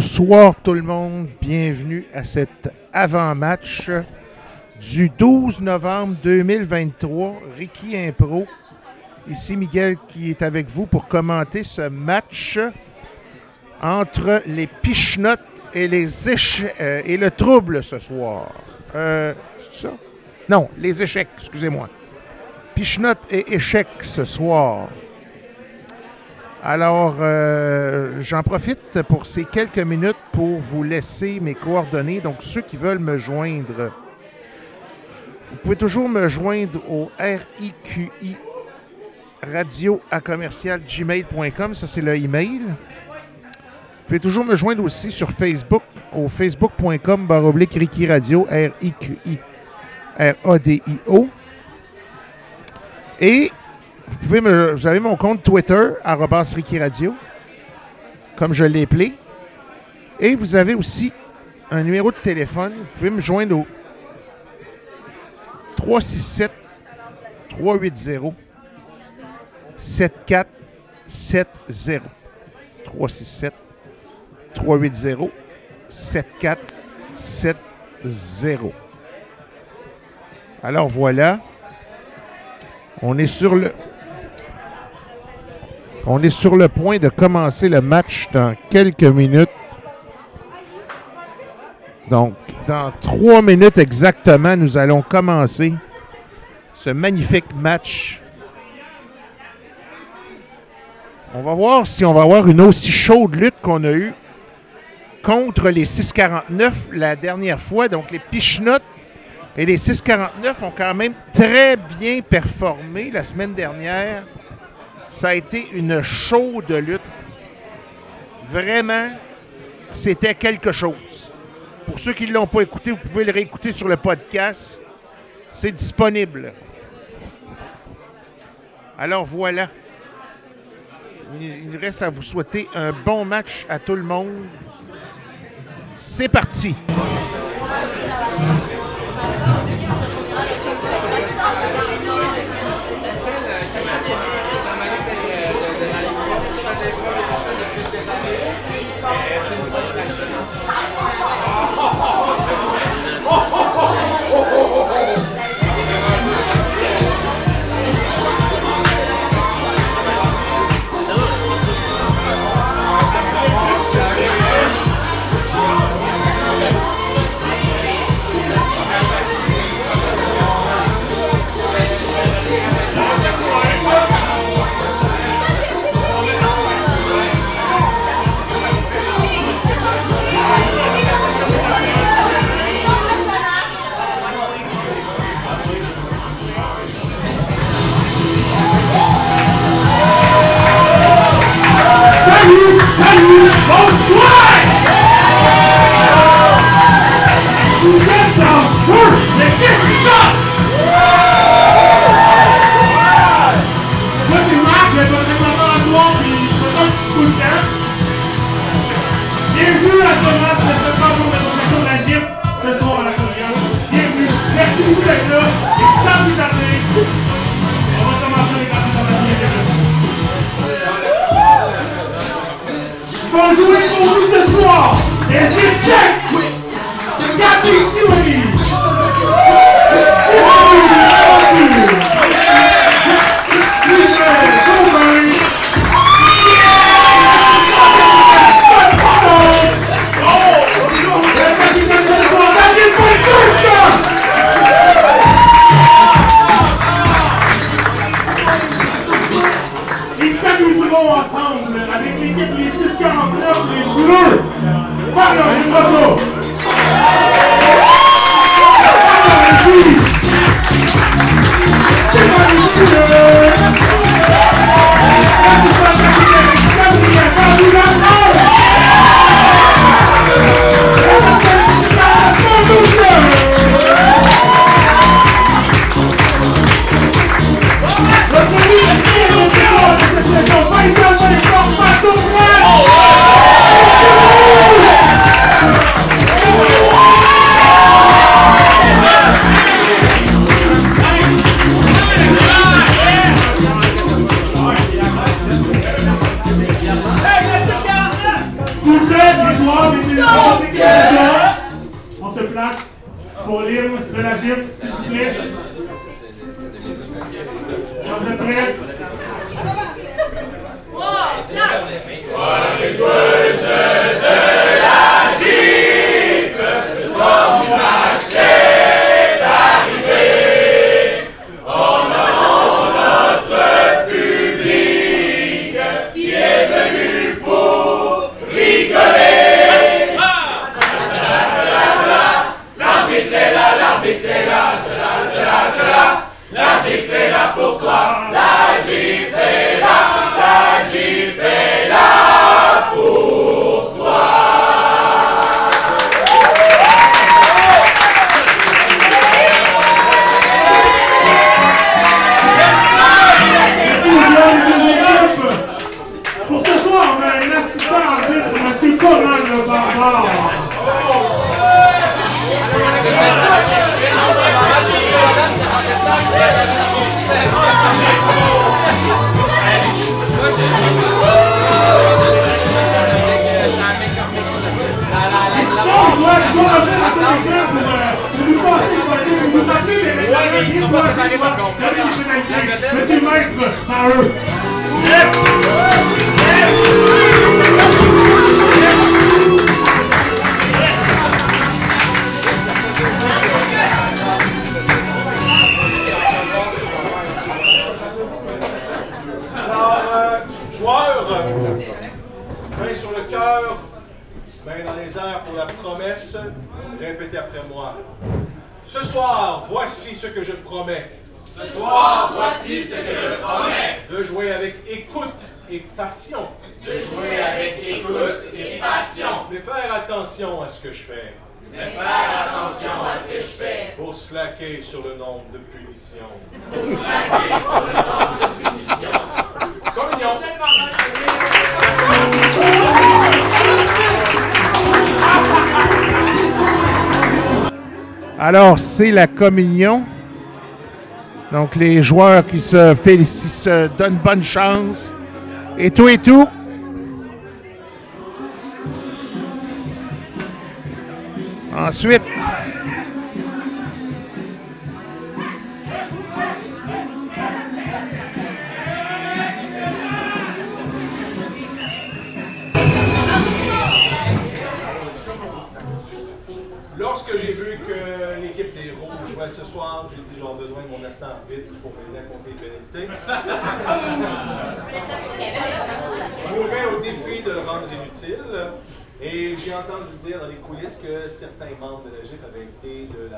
Bonsoir tout le monde, bienvenue à cet avant-match du 12 novembre 2023. Ricky Impro, ici Miguel qui est avec vous pour commenter ce match entre les Pichenottes et, les échecs, euh, et le trouble ce soir. Euh, c'est ça? Non, les échecs, excusez-moi. Pichenottes et échecs ce soir. Alors, euh, j'en profite pour ces quelques minutes pour vous laisser mes coordonnées. Donc, ceux qui veulent me joindre, vous pouvez toujours me joindre au RIQI radio à commercial gmail.com. Ça, c'est le email. Vous pouvez toujours me joindre aussi sur Facebook au facebook.com baroblique Ricky Radio, R-I-Q-I R-A-D-I-O. Et vous, avez mon compte Twitter, Ricky Radio, comme je l'ai appelé. Et vous avez aussi un numéro de téléphone. Vous pouvez me joindre au 367 380 7470. 367 380 7470. Alors voilà. On est sur le on est sur le point de commencer le match dans quelques minutes. Donc, dans trois minutes exactement, nous allons commencer ce magnifique match. On va voir si on va avoir une aussi chaude lutte qu'on a eue contre les 649 la dernière fois. Donc, les Pichenottes et les 649 ont quand même très bien performé la semaine dernière. Ça a été une chaude lutte. Vraiment, c'était quelque chose. Pour ceux qui ne l'ont pas écouté, vous pouvez le réécouter sur le podcast. C'est disponible. Alors voilà. Il reste à vous souhaiter un bon match à tout le monde. C'est parti. Soir les échecs la communion. Donc, les joueurs qui se félicitent, se donnent bonne chance. Et tout et tout. Ensuite,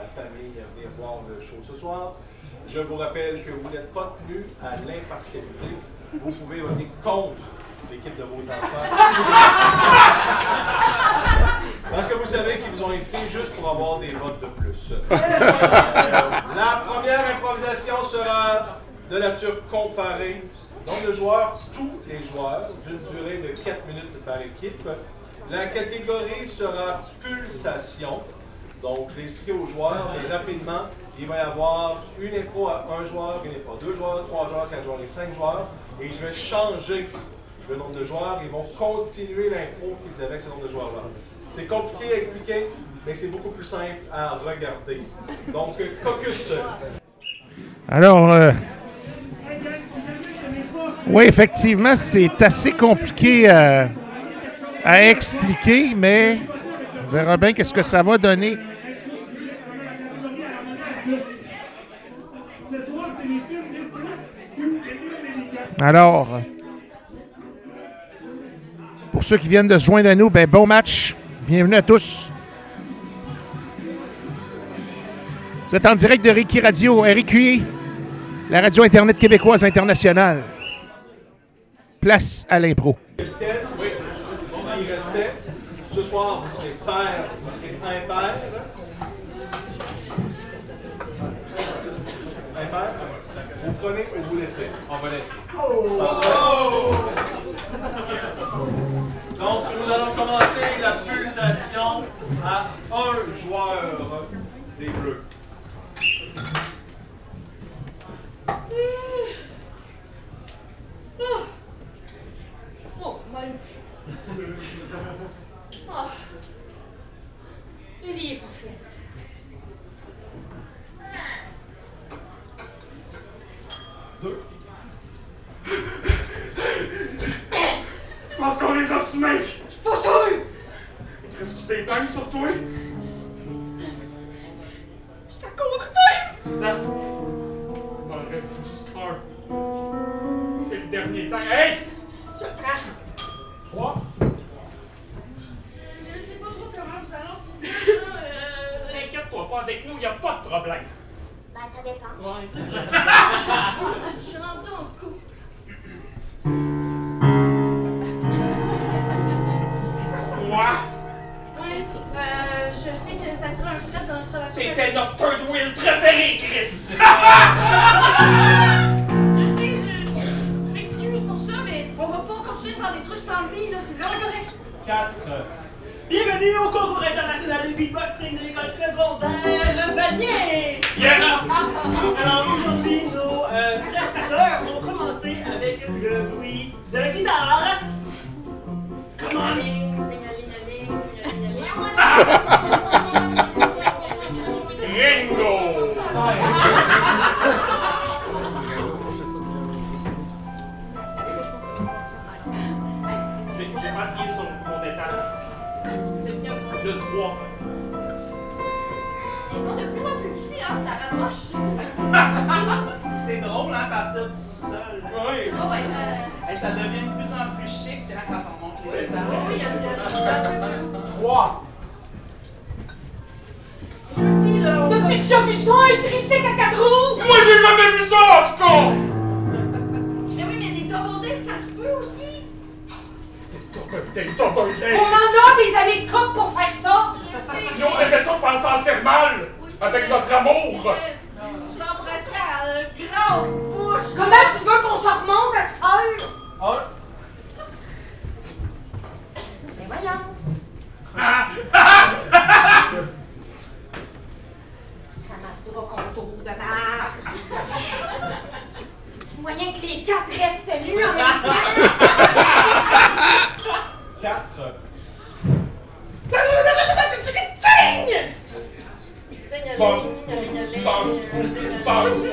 la famille à venir voir le show ce soir. Je vous rappelle que vous n'êtes pas tenu à l'impartialité. Vous pouvez voter contre l'équipe de vos enfants. Parce que vous savez qu'ils vous ont invité juste pour avoir des votes de plus. La première improvisation sera de nature comparée. Donc, le joueur, tous les joueurs, d'une durée de 4 minutes par équipe. La catégorie sera pulsation. Donc, je l'ai expliqué aux joueurs, mais rapidement, il va y avoir une impro à un joueur, une impro à deux joueurs, trois joueurs, quatre joueurs et cinq joueurs. Et je vais changer le nombre de joueurs. Ils vont continuer l'impro qu'ils avaient avec ce nombre de joueurs-là. C'est compliqué à expliquer, mais c'est beaucoup plus simple à regarder. Donc, caucus. alors, euh, oui, effectivement, c'est assez compliqué euh, à expliquer, mais on verra bien qu'est-ce que ça va donner. Ce soir, c'est les films Disney ou les films américains. Alors, pour ceux qui viennent de se joindre à nous, ben, bon match. Bienvenue à tous. Vous êtes en direct de Ricky Radio, RQI, la radio Internet québécoise internationale. Place à l'impro. Ce soir, vous serez pair, vous serez. Impair. Vous prenez donc, nous allons commencer la pulsation à un joueur des Bleus. Ah! Oh, mal Oh, la vie est parfaite. Deux. Je pense qu'on les a semés. Je suis pas sûr! Est-ce que tu t'éteignes sur toi? Je côté de toi! Ça. Il reste juste un. C'est le dernier temps. Hey! Je le prends. 3. Je sais pas trop comment vous annoncez ça, là. Euh... N'inquiète-toi pas, avec nous, y a pas de problème. Ben, ça dépend. Ouais. Je suis rendue en couple. Quoi? Ouais, euh, je sais que ça crée un fret dans notre relation. C'était notre third wheel préféré, Chris! Je sais, je, je m'excuse pour ça, mais on va pouvoir continuer de faire des trucs sans lui, là, c'est vraiment correct. 4. Bienvenue au concours international de beatboxing de l'école secondaire Le Panier! Yeah! Alors aujourd'hui, nos euh, prestateurs vont commencer avec le bruit de guitare. Comment? Ringo! 3. Ils vont de plus en plus petits, hein, ça rapproche. C'est drôle, hein, partir du sous-sol. Oui! Ah ouais, euh, Et ça devient de plus en plus chic hein, quand on monte les oui, étages. a- il y a- 3. Je dis, là, T'as-tu déjà vu ça, un tricycle à quatre roues? Moi, j'ai jamais vu ça, en tout cas! Mais oui, mais des double dates, ça se peut aussi. On en a des années de couple pour faire ça! Je sais. Nous, on avait ça pour faire sentir mal! Avec vrai. notre amour! Vous embrassez à euh, grande bouche. Comment tu veux qu'on se remonte à cette heure? 1. Mais voyons. Ça m'a contour de marre. Moyen que les quatre restent nus en même temps. 4. Bon, bon, bon, bon.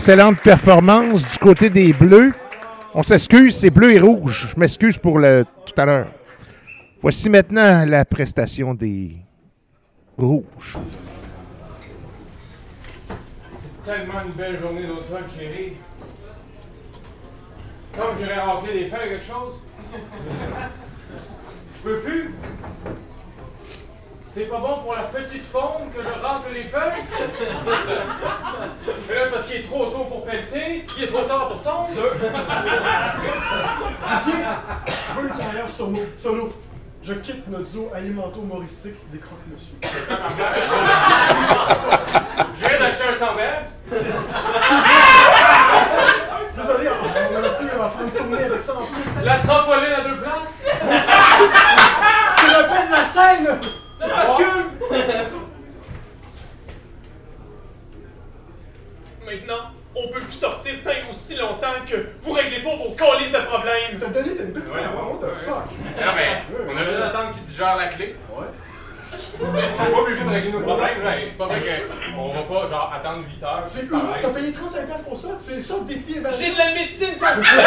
Excellente performance du côté des Bleus. On s'excuse, c'est bleu et rouge. Je m'excuse pour le tout à l'heure. Voici maintenant la prestation des rouges. Tellement une belle journée d'automne, chérie. Comme j'irais racler des feuilles, quelque chose? Je peux plus? C'est pas bon pour la petite faune que je racle les feuilles? Mais là, c'est parce qu'il est trop tôt pour pelleter, il est trop tard pour tondre. Je veux une carrière solo. solo. Je quitte notre zoo alimento-humoristique des croque-monsieur. Je viens d'acheter un tandem. ça. C'est ça le défi évasion. J'ai de la médecine personnelle.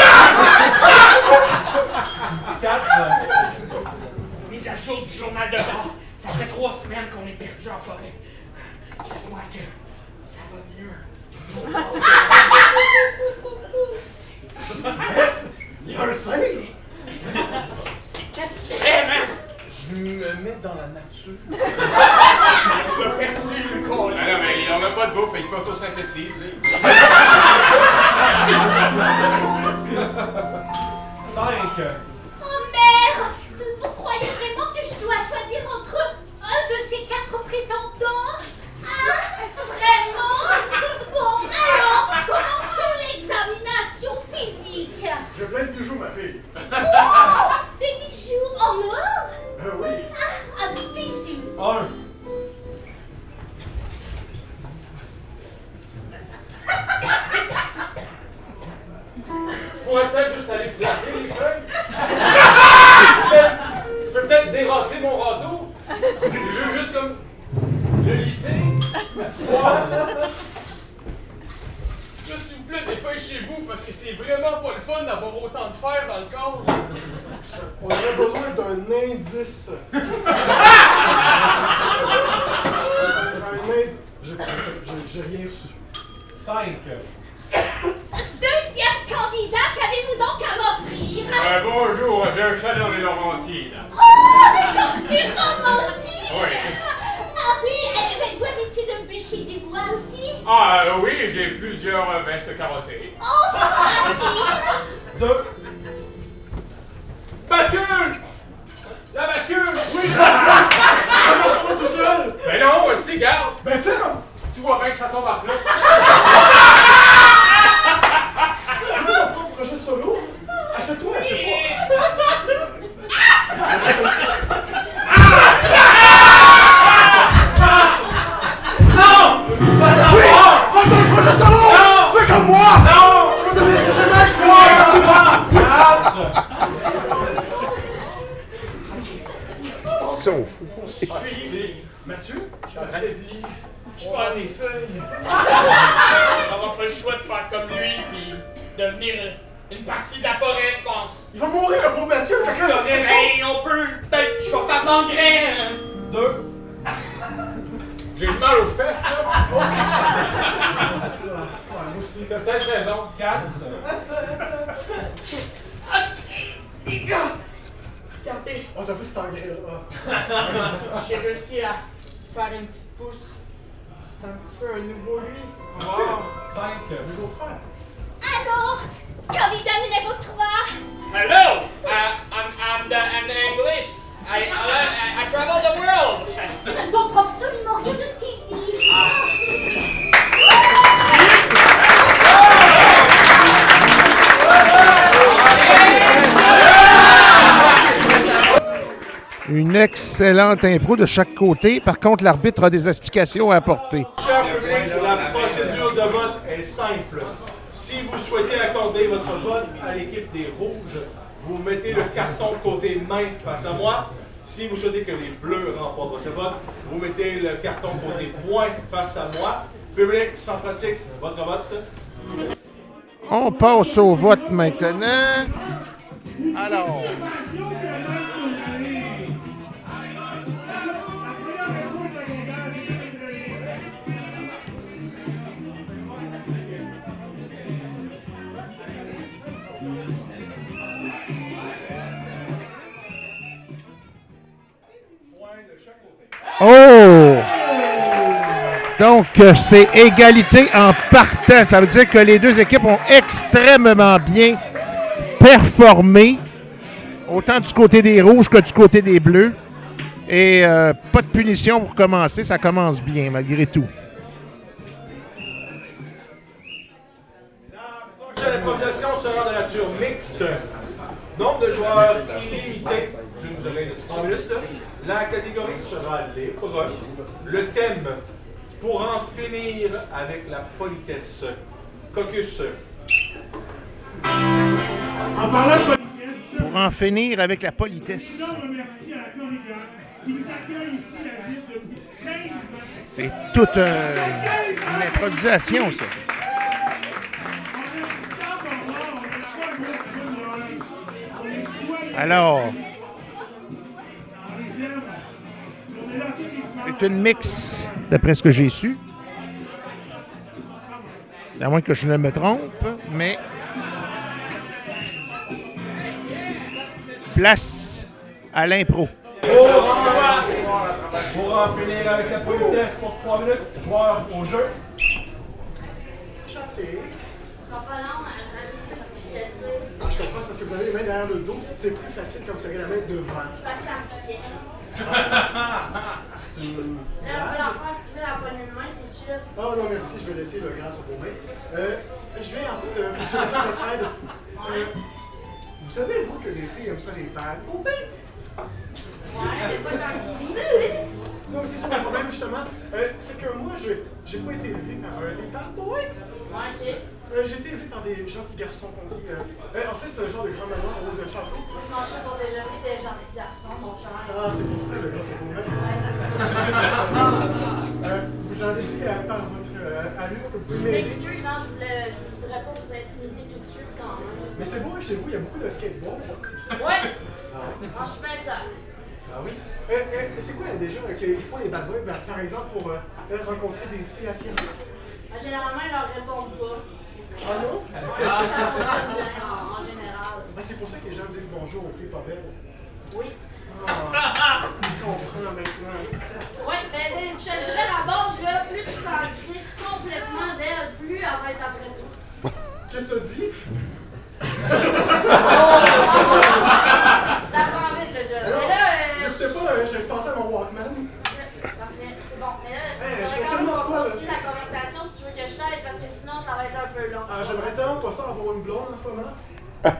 de chaque côté. Par contre, l'arbitre a des explications à apporter. Cher public, la procédure de vote est simple. Si vous souhaitez accorder votre vote à l'équipe des Rouges, vous mettez le carton côté main face à moi. Si vous souhaitez que les Bleus remportent votre vote, vous mettez le carton côté point face à moi. Public, sans pratique, votre vote. On passe au vote maintenant. que c'est égalité en partant. Ça veut dire que les deux équipes ont extrêmement bien performé, autant du côté des rouges que du côté des bleus. Et euh, pas de punition pour commencer, ça commence bien malgré tout. La prochaine sera de nature mixte. Nombre de joueurs illimité d'une durée de minutes. La catégorie sera libre. Le thème pour en finir avec la politesse. Caucus. Pour en finir avec la politesse. C'est toute euh, une improvisation, ça. Alors, c'est une mix d'après ce que j'ai su. À moins que je ne me trompe, mais place à l'impro. Pour en, finir avec la politesse pour 3 minutes, joueur au jeu. Que Ah, je comprends, c'est parce que vous avez les mains derrière le dos. C'est plus facile quand vous avez la main devant. je passe à. C'est- Là, on peut l'en faire si tu veux la poignée de main, c'est chill. Oh non, merci, je vais laisser le gras sur vos mains. Euh, je vais en fait, euh, monsieur le maître Estrade, euh, vous savez, vous, que les filles aiment ça les pâles? Oh ben! Ouais, c'est pas. Non, mais c'est ça mon problème, justement. Euh, c'est que moi, je j'ai pas été élevé par euh, des bad boys. Ouais, ok. Euh, j'ai été élevé par des gentils garçons qu'on dit. Euh, euh, en fait, c'est un genre de grand manoir haut de château. Moi, je mange ça pour déjeuner des gentils garçons, mon cher. Ah, c'est pour ça, le gars, c'est pour moi. Euh, vous j'en ai dit par votre euh, allure que vous Je m'excuse, hein, je, voulais, je voudrais pas vous intimider tout de suite quand même. Mais c'est hein, chez vous, il y a beaucoup de skateboard. Ouais! Ah, je suis bien fière. Ah oui? Euh, c'est quoi déjà qu'ils font les bad boys, par exemple, pour rencontrer des filles attirantes? Ah, Généralement, ils leur répondent pas. Ah non? Ça en, général. C'est pour ça que les gens disent bonjour aux filles pas belles. Oui. Ah, je comprends maintenant. Ouais, ben, je te dirais, la base, là, plus tu t'en crisses complètement d'elle, plus elle va être après toi. Qu'est-ce que t'as dit? T'as pas envie de le dire. Alors, Mais là, euh, je sais pas, euh, je pensais à mon Walkman. Parfait, c'est bon. Mais là, Hey, je je vais vais quand même tellement pas pas, continuer la conversation si tu veux que je t'aide, parce que sinon, ça va être un peu long. Ah, j'aimerais tellement pas ça avoir une blonde en ce moment. C'est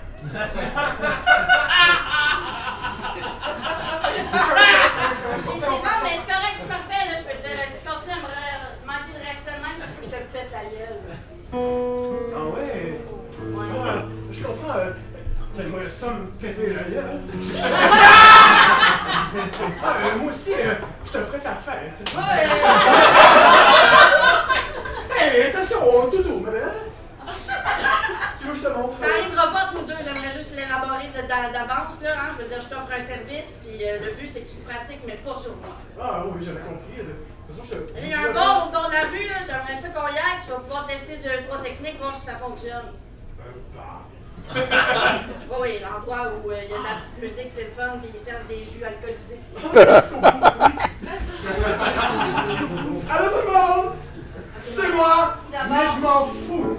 bon, mais c'est correct, c'est parfait, là, je peux te dire. Si tu continues à me manquer de respect de même, ça se peut que je te pète la gueule. Ah ouais? Ah, je comprends. Euh, Tellement ça me péter la gueule. ah, euh, moi aussi, euh, je te ferai ta fête. Ouais! Hey, attention, on doudou, madame. Tu Ça arrivera pas entre nous deux, j'aimerais juste l'élaborer de- d'a- d'avance, là, hein. Je veux dire, je t'offre un service, puis euh, le but, c'est que tu le pratiques, mais pas sur moi. Ah oui, j'avais compris. De toute façon, je te... Il y a un bar au bord de la rue, là, j'aimerais ça qu'on y aille, tu vas pouvoir tester deux, trois techniques, voir si ça fonctionne. Euh, bah. Oui, oui, l'endroit où euh, il y a de la petite musique, c'est le fun, puis ils servent des jus alcoolisés. Allô tout le monde! C'est moi! Mais je m'en fous!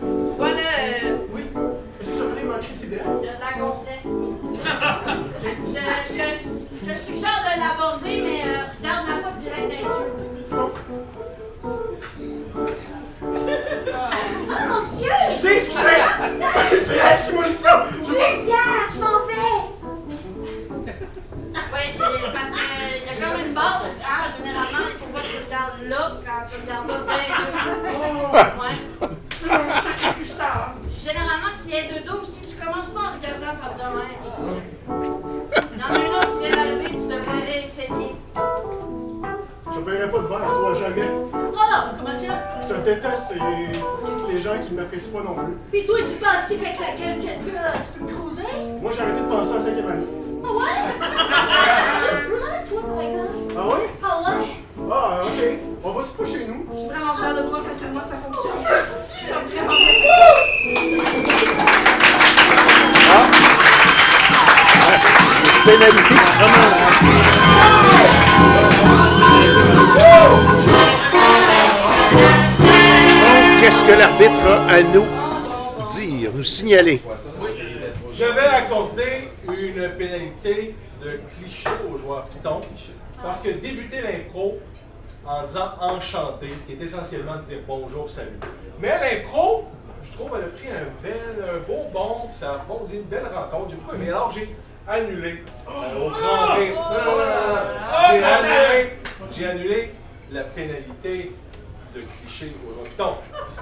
Tu vois, là, euh, Oui? Est-ce que tu as regardé ma crise idéale? il y a de la grossesse, en disant enchanté, ce qui est essentiellement de dire bonjour, salut. Mais l'impro, je trouve, elle a pris un bel, un beau bond, puis ça a rebondi une belle rencontre. J'ai beaucoup aimé. Alors j'ai annulé euh, au grand non, non, non, non. J'ai annulé, j'ai annulé la pénalité de cliché aux joueurs Python.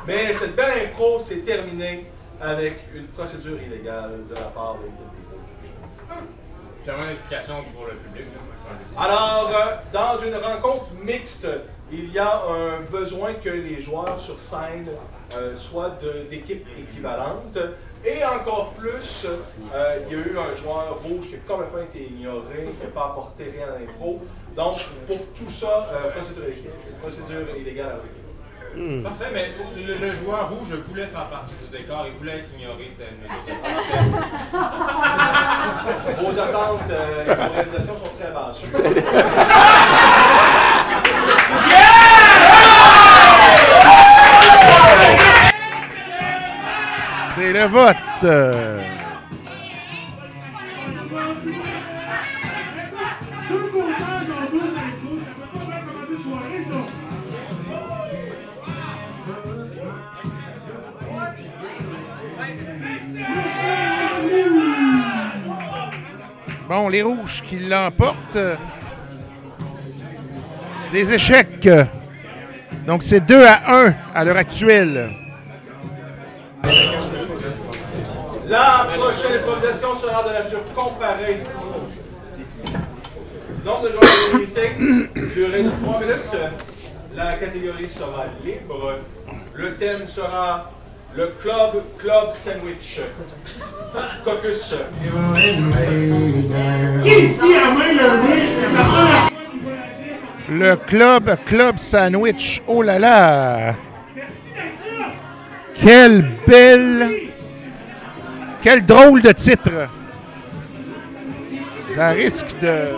Mais cette belle impro s'est terminée avec une procédure illégale de la part des J'aimerais une explication pour le public. là. Alors, euh, dans une rencontre mixte, il y a un besoin que les joueurs sur scène euh, soient d'équipes équivalentes. Et encore plus, euh, il y a eu un joueur rouge qui a complètement été ignoré, qui n'a pas apporté rien à l'impro. Donc, pour tout ça, procédure, procédure illégale avec Parfait, mais le, le joueur rouge voulait faire partie du décor, il voulait être ignoré, c'était une mesure. Vos attentes euh, et vos réalisations sont très basses. C'est le vote. Bon, les rouges qui l'emportent. Les échecs. Donc, c'est 2 à 1 à l'heure actuelle. La prochaine improvisation sera de nature comparée. Nombre de joueurs illimité, durée de 3 minutes. La catégorie sera libre. Le thème sera le club club sandwich. Caucus. Qui ici a main levée? C'est sa première. Le club Club Sandwich. Oh là là! Quelle belle. Quel drôle de titre! Ça risque de.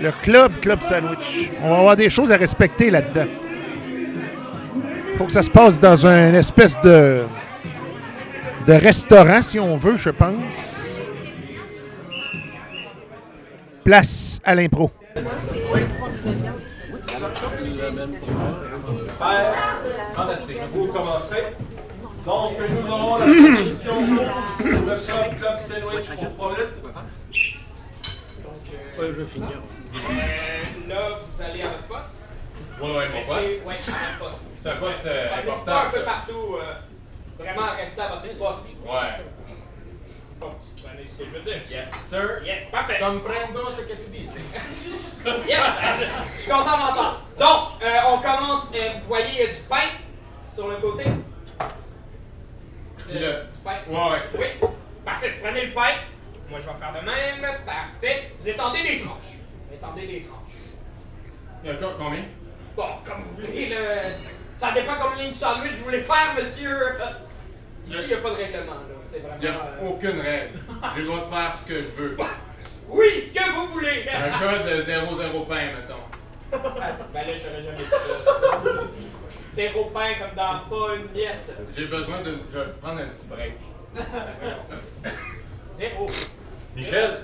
Le club Club Sandwich. On va avoir des choses à respecter là-dedans. Faut que ça se passe dans une espèce de. de restaurant, si on veut, je pense. Place à l'impro. Vous commencerez. Donc, nous aurons la proposition pour le club club sandwich pour 3 minutes. Euh, là, vous allez à votre poste? Ouais, ouais, mon poste. Votre poste. C'est un poste euh, important. un peu partout. euh, vraiment, restez à votre poste. Ouais. Bon, ce que je veux dire? Yes, sir. Yes, parfait. Comprendo ce que tu dis. Yes, euh, je suis content d'entendre. Donc, euh, on commence. vous voyez, il y a du pain sur le côté. Puis le- Du pain. Ouais, ouais. Oui. Parfait. Prenez le pain. Moi, je vais faire de même. Parfait. Vous étendez les tranches. Vous étendez les tranches. Il y a co- combien? Bon, comme vous voulez, là. Ça dépend combien de sandwich vous voulez faire, monsieur. Ici, il n'y a pas de règlement, là. C'est vraiment. Il n'y a euh, aucune règle. J'ai le droit de faire ce que je veux. Oui, ce que vous voulez. Un code de 0-0 pain, mettons. Ah, ben là, j'aurais jamais dit ça. Zéro pain comme dans pas une miette. J'ai besoin de. Je vais prendre un petit break. Zéro. Michel?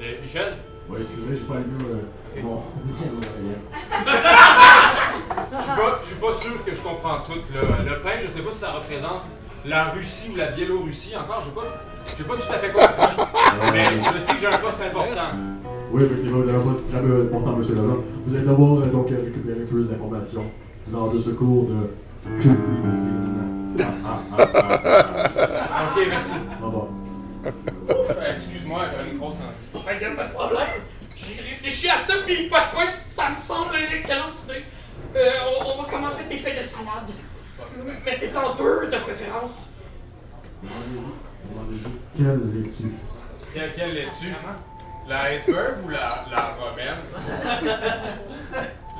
Euh, Michel? Ouais, excusez, c'est pas le mieux. euh, Bon, Je suis pas- je suis pas sûr que je comprends tout. Là. Le pain, je sais pas si ça représente la Russie ou la Biélorussie encore. J'ai pas, j'ai pas tout à fait compris. Mais je sais que j'ai un poste important. Oui, effectivement, vous avez un poste très important, monsieur Laurent. Vous allez devoir euh, donc euh, récupérer plus d'informations lors de ce cours de cuisine. Ah, ah, ah, ah. Ok, merci. Au revoir. Euh, Excuse-moi, j'avais une grosse envie. Ben, a pas de problème. J'ai réfléchi à ça, puis pas de pain, ça me semble une excellente idée. Euh, on, on va commencer avec des feuilles de salade. Mettez-en deux, de préférence. Quelle laitue? Quelle, quelle laitue? La iceberg ou la, la romaine? La-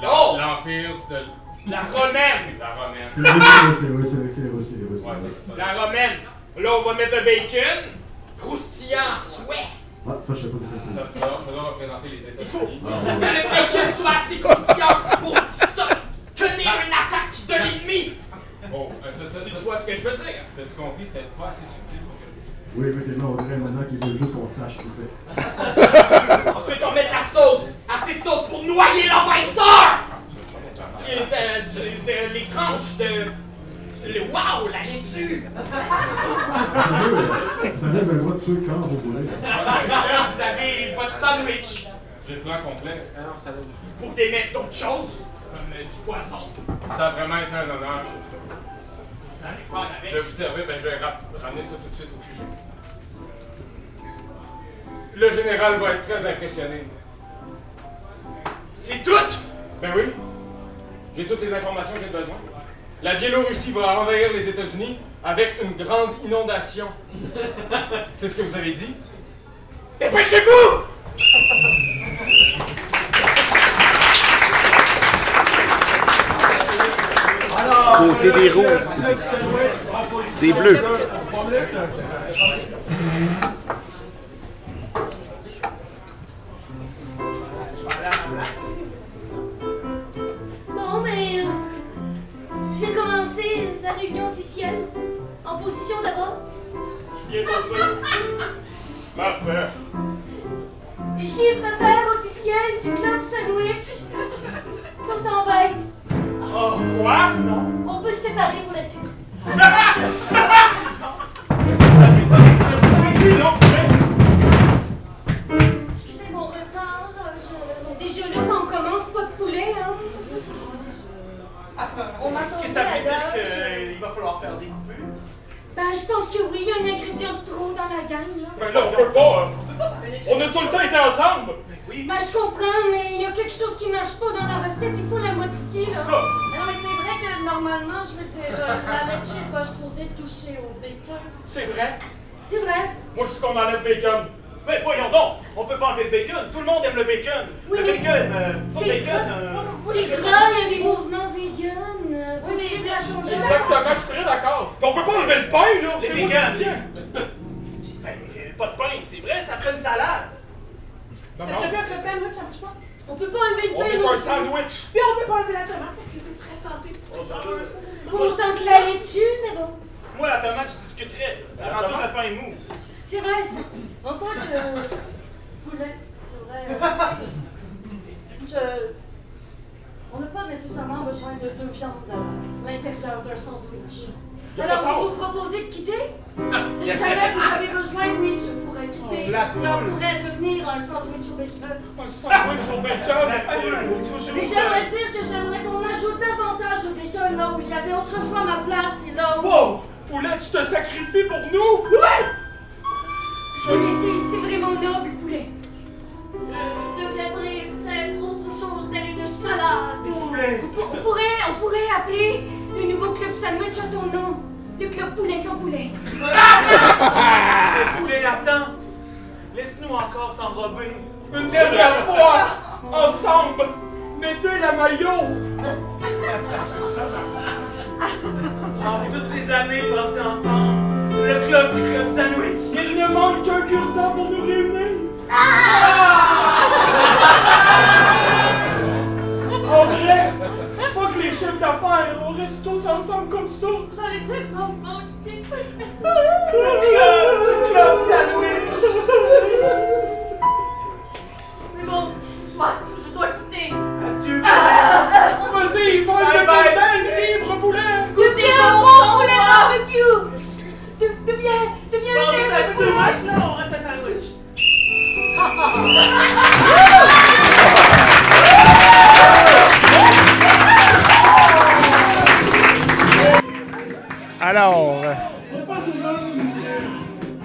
Oh! L'empire de. La romaine. La romaine. C'est vrai, c'est vrai, c'est vrai, c'est. La romaine. Là, on va mettre le bacon. Croustillant, souhait. Ah, ça, je sais pas c'est quoi. Ça, ça, ça doit représenter les États-Unis. Que le bacon soit assez croustillant pour ça, tenir une attaque de l'ennemi. Bon, euh, ça, ça, Tu ça, vois ce que je veux dire? T'as-tu compris? C'était pas assez subtil pour que. Oui, effectivement, on dirait maintenant qu'ils veulent juste qu'on sache ce qu'il fait. Ensuite, on met de la sauce. Assez de sauce pour noyer l'envahisseur. Et, euh, du- de- les tranches de... Le wow, la laitue. Vous savez, vous avez le droit de tuer quand vous voulez. Vous avez votre sandwich. J'ai le plan complet. Vous pouvez mettre d'autres choses, comme euh, du poisson. Ça a vraiment été un honneur. Avec. de vous servir, ben, je vais ra- ramener ça tout de suite au QG. Le général va être très impressionné. C'est tout! Ben oui. J'ai toutes les informations que j'ai besoin. La Biélorussie va envahir les États-Unis avec une grande inondation. C'est ce que vous avez dit? Dépêchez-vous! Côté des propose Des bleus. En position d'abord. Je viens construire. Parfait. Les chiffres d'affaires officiels du Club Sandwich sont en baisse. Oh, quoi? On peut se séparer pour la suite. C'est vrai. C'est vrai. Moi, je dis qu'on enlève bacon. Mais voyons donc! On peut pas enlever le bacon! Tout le monde aime le bacon! Oui, le mais bacon! Euh, pas c'est bacon! euh, C'est gras, il y a des mouvements vegan. euh, Faut suivre la journée. Exactement, je suis très d'accord. On peut pas enlever le pain, là. Les vegans. Ben, euh, pas de pain, c'est vrai, ça ferait une salade! Non, Ça serait bien que le sandwich, ça marche pas. On peut pas enlever le On pain. est non un sandwich. Puis on peut pas enlever la tomate parce que c'est très santé. Bon, je tente la laitue, mais bon. Moi, la tomate, je discuterais. Ça rend tout le pain mou. C'est vrai, ça. En tant que euh, poulet, je voudrais, euh, je- On n'a pas nécessairement besoin de deux viandes à l'intérieur d'un sandwich. Alors, vous vous proposez de quitter? Si jamais vous avez besoin, oui, je pourrais quitter. Oh, la pourrait devenir un sandwich au bacon. Un sandwich au bacon? Mais j'aimerais dire que j'aimerais qu'on ajoute davantage de bacon là où il y avait autrefois ma place et là où... Poulet, tu te sacrifies pour nous? Oui, mais c'est- c'est vraiment noble, poulet. Euh, je deviendrai peut-être autre chose telle une salade. Poulet! On pourrait, on pourrait appeler le nouveau club sandwich à ton nom. Le club poulet sans poulet. Le poulet attend! Laisse-nous encore t'enrober! Une dernière fois, ensemble, mettez la maillot. Ah, toutes ces années passées ensemble! Le club du club sandwich! Il ne manque qu'un cure-dent pour nous réunir. En vrai, faut que les chefs d'affaires, on reste tous ensemble comme ça. Vous allez tellement me manquer. Le club du club sandwich! Mais bon, soit, je dois quitter. Vas-y, mange le bye. libre poulet. Goûtez un bon poulet barbecue. De- Deviens, deviens Bon, le deux poulet. matchs là, on reste sandwich! Alors,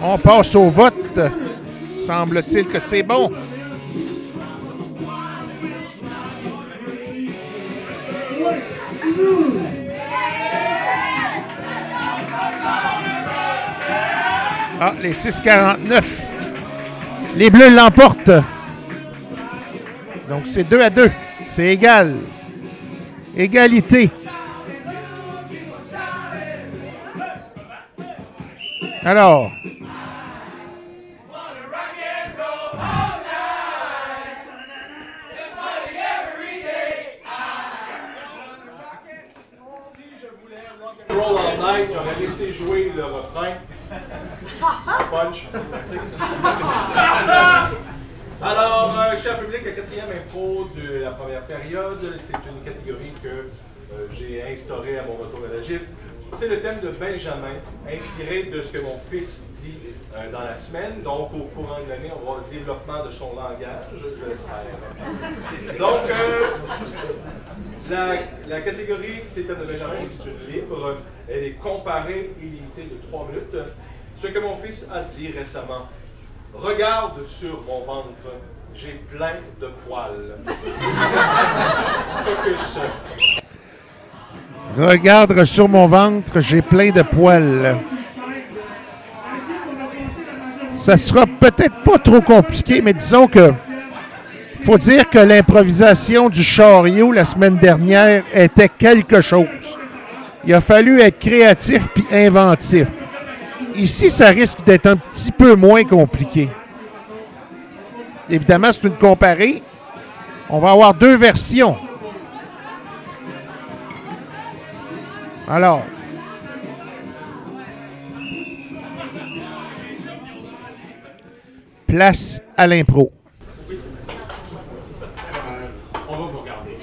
on passe au vote. Semble-t-il que c'est bon. Ah, les 6,49. Les Bleus l'emportent. Donc, c'est 2 à 2. C'est égal. Égalité. Alors. Si je voulais rock and roll all night, j'aurais laissé jouer le refrain. Punch. Alors, euh, cher public, la quatrième impro de la première période, c'est une catégorie que euh, j'ai à mon retour à la GIF. C'est le thème de Benjamin, inspiré de ce que mon fils dit euh, dans la semaine. Donc, au courant de l'année, on va voir le développement de son langage, je l'espère. Donc, euh, la, la catégorie C'est le thème de Benjamin, c'est une libre. Elle est comparée et limitée de 3 minutes. Ce que mon fils a dit récemment. Regarde sur mon ventre, j'ai plein de poils. Focus. Regarde sur mon ventre, j'ai plein de poils. Ça sera peut-être pas trop compliqué, mais disons que faut dire que l'improvisation du chariot la semaine dernière était quelque chose. Il a fallu être créatif puis inventif. Ici, ça risque d'être un petit peu moins compliqué. Évidemment, c'est une comparée. On va avoir deux versions. Alors. Place à l'impro. On va vous regarder.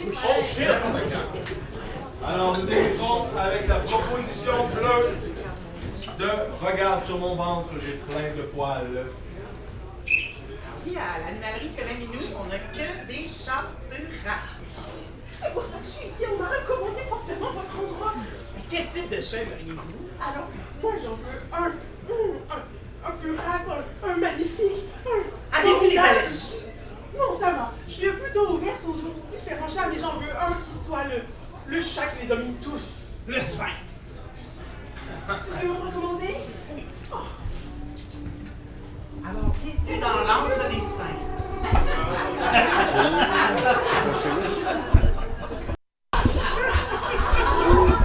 Alors, nous débutons avec la proposition bleue de Regarde sur mon ventre, j'ai plein de poils. Puis à l'animalerie Félin Minou, on n'a que des chats de race. C'est pour ça que je suis ici. On m'a recommandé fortement votre endroit. Quel type de chat aimeriez-vous? Alors, moi, j'en veux un. Un, un peu race, un, un magnifique. Un Avez-vous des allergies? Non, ça va. Je suis plutôt ouverte aux autres différents chats, mais j'en veux un qui soit le, le chat qui les domine tous. Le sphinx. C'est ce que vous me recommandez? Oh. Alors, bienvenue dans l'antre des sphinx?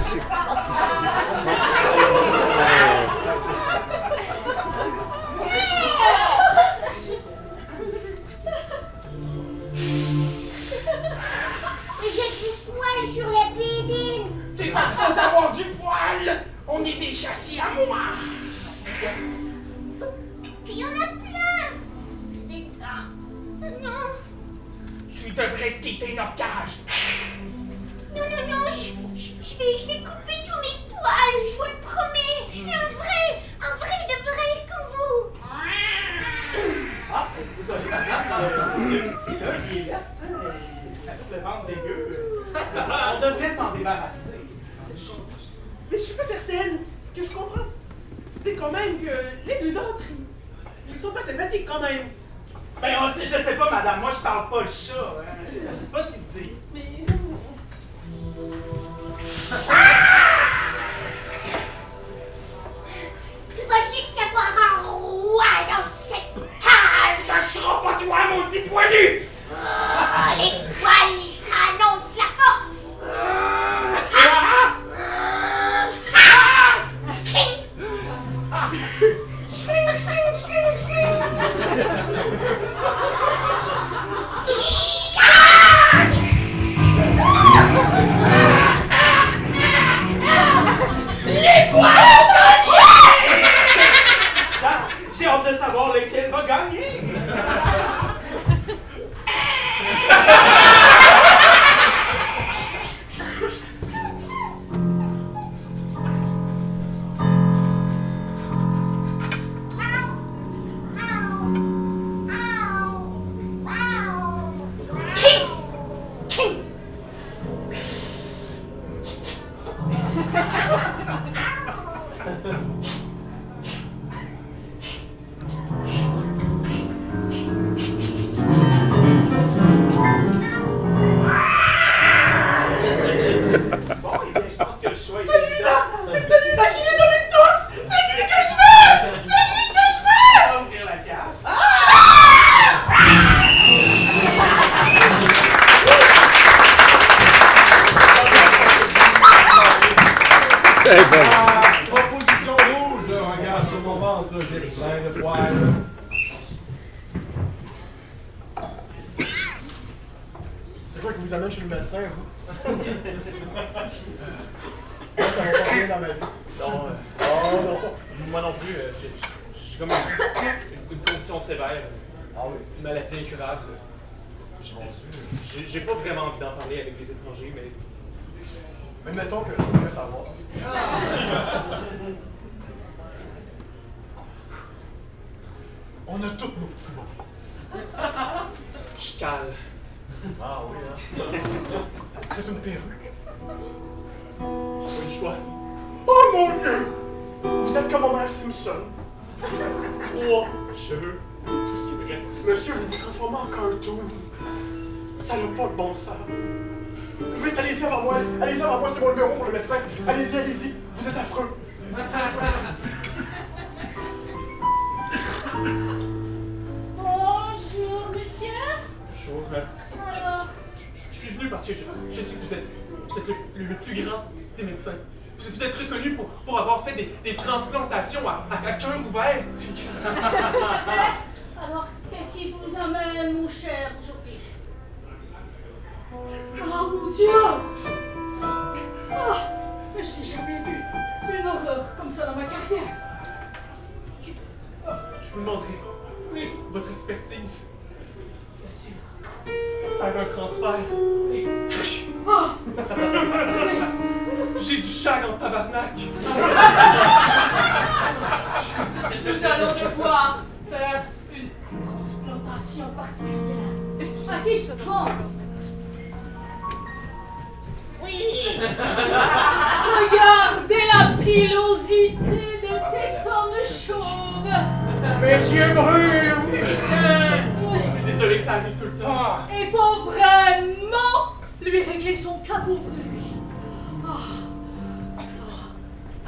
Mais pédines. T'es pas avoir du poil! On est des châssis à moi! Puis il y en a plein. Non, Tu devrais quitter notre cage! non, non, non, je, je, je vais, je vais couper tous mes poils, je vous le promets. Je suis un vrai, un vrai de vrai comme vous. Ah, vous avez vu le petit là, il est là. Avec le ventre dégueu. On devrait s'en débarrasser. Mais je suis pas certaine. Ce que je comprends, c'est quand même que les deux autres, ils, sont pas sympathiques quand même. Ben, on sait, je sais pas, madame. Moi, je parle pas de chat. Hein. Je sais pas ce qu'ils disent. Mais. Il va juste y avoir un roi dans cette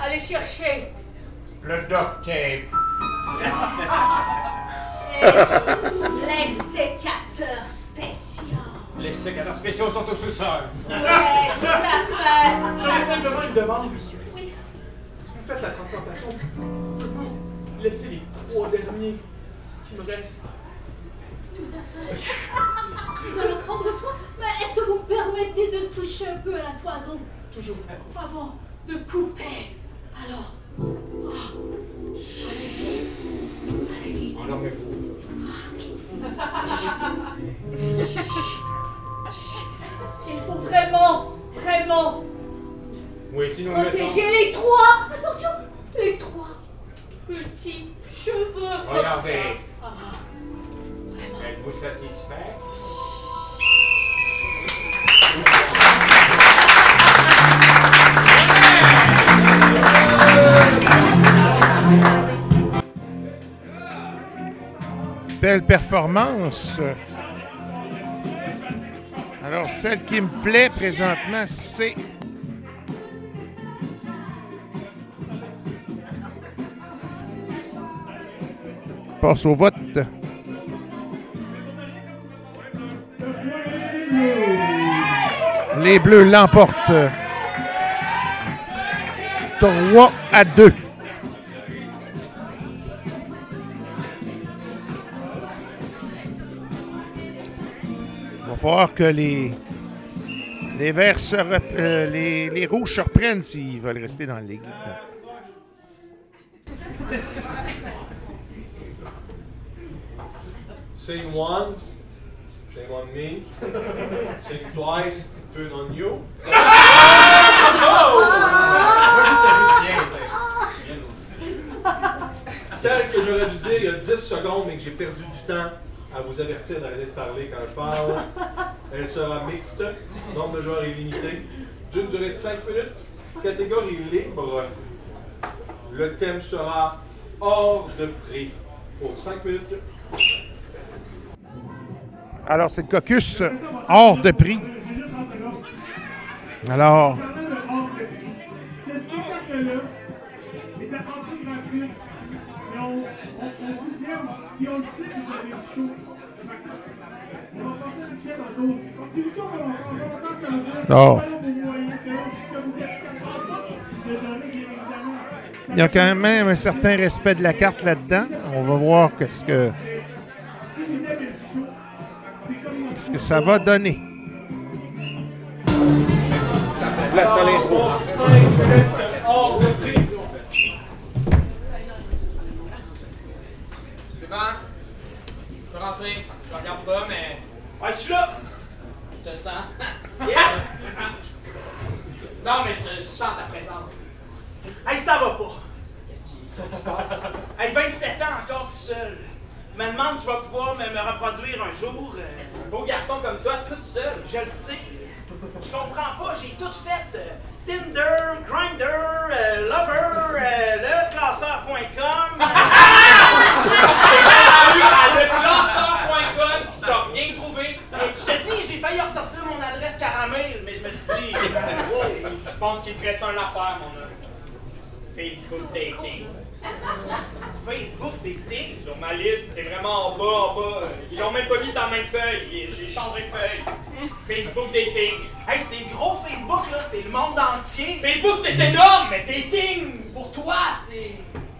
allez chercher Le duct tape. les sécateurs spéciaux. Les sécateurs spéciaux sont au sous-sol. Ouais, tout à fait. J'aurais simplement une demande. Si vous faites la transplantation, pouvez-vous laisser les trois derniers qui me restent? Tout à fait. Nous allons prendre soin. Mais est-ce que vous me permettez de toucher un peu à la toison? Toujours. avant de couper Alors, ah, allez-y. Allez-y. Endormez-vous. Il faut vraiment, vraiment Oui, sinon protéger les trois. Attention, les trois petits cheveux. Regardez. Ah. Êtes-vous satisfait? Belle performance. Alors, celle qui me plaît présentement, c'est. Passe au vote. Les Bleus l'emportent. 3 à 2. Falloir que les, les verts se rep- euh, les, les rouges se reprennent s'ils veulent rester dans la ligue. Sing once, shame on me. Sing twice, turn on you. Celle que j'aurais dû dire il y a 10 secondes mais que j'ai perdu du temps à vous avertir d'arrêter de parler quand je parle, elle sera mixte, nombre de joueurs est limité, d'une durée de 5 minutes, catégorie libre. Le thème sera hors de prix pour 5 minutes. Alors, c'est le caucus hors de prix. Alors, Ce spectacle-là est à entrée gratuite. Mais on, on, on vous aime, On va passer un va encore ça. Oh. Vous c'est jusqu'à vous êtes capable de donner, bien évidemment. il y a quand même un certain respect de la carte là-dedans. On va voir qu'est-ce que, Si vous aimez le show, c'est comme qu'est-ce que ça va donner. Place à l'intro. 5 minutes hors de prix. C'est bon? Je peux rentrer. Je regarde pas, Ah, je suis là! je te sens. Non, mais je, te, sens ta présence. Hey, ça va pas. Qu'est-ce qui, se passe? Hey, 27 ans encore tout seul. Je me demande si je vais pouvoir me, me reproduire un jour. euh, Un beau garçon comme toi, toute seule. je le sais. Je comprends pas, j'ai tout fait. euh, Tinder, Grindr, euh, Lover, euh, leclasseur.com. Salut à leclasseur.com, pis t'as rien trouvé. Hey, je te dis, j'ai failli ressortir mon adresse caramel, mais je me suis dit, wow. Je pense qu'il te reste une affaire, mon homme. Facebook dating. Facebook dating? Sur ma liste, c'est vraiment en bas, en bas. Ils l'ont même pas mis sur la même feuille. J'ai changé de feuille. Facebook dating. Hey, c'est gros Facebook, là, c'est le monde entier. Facebook, c'est énorme, mais dating, pour toi, c'est.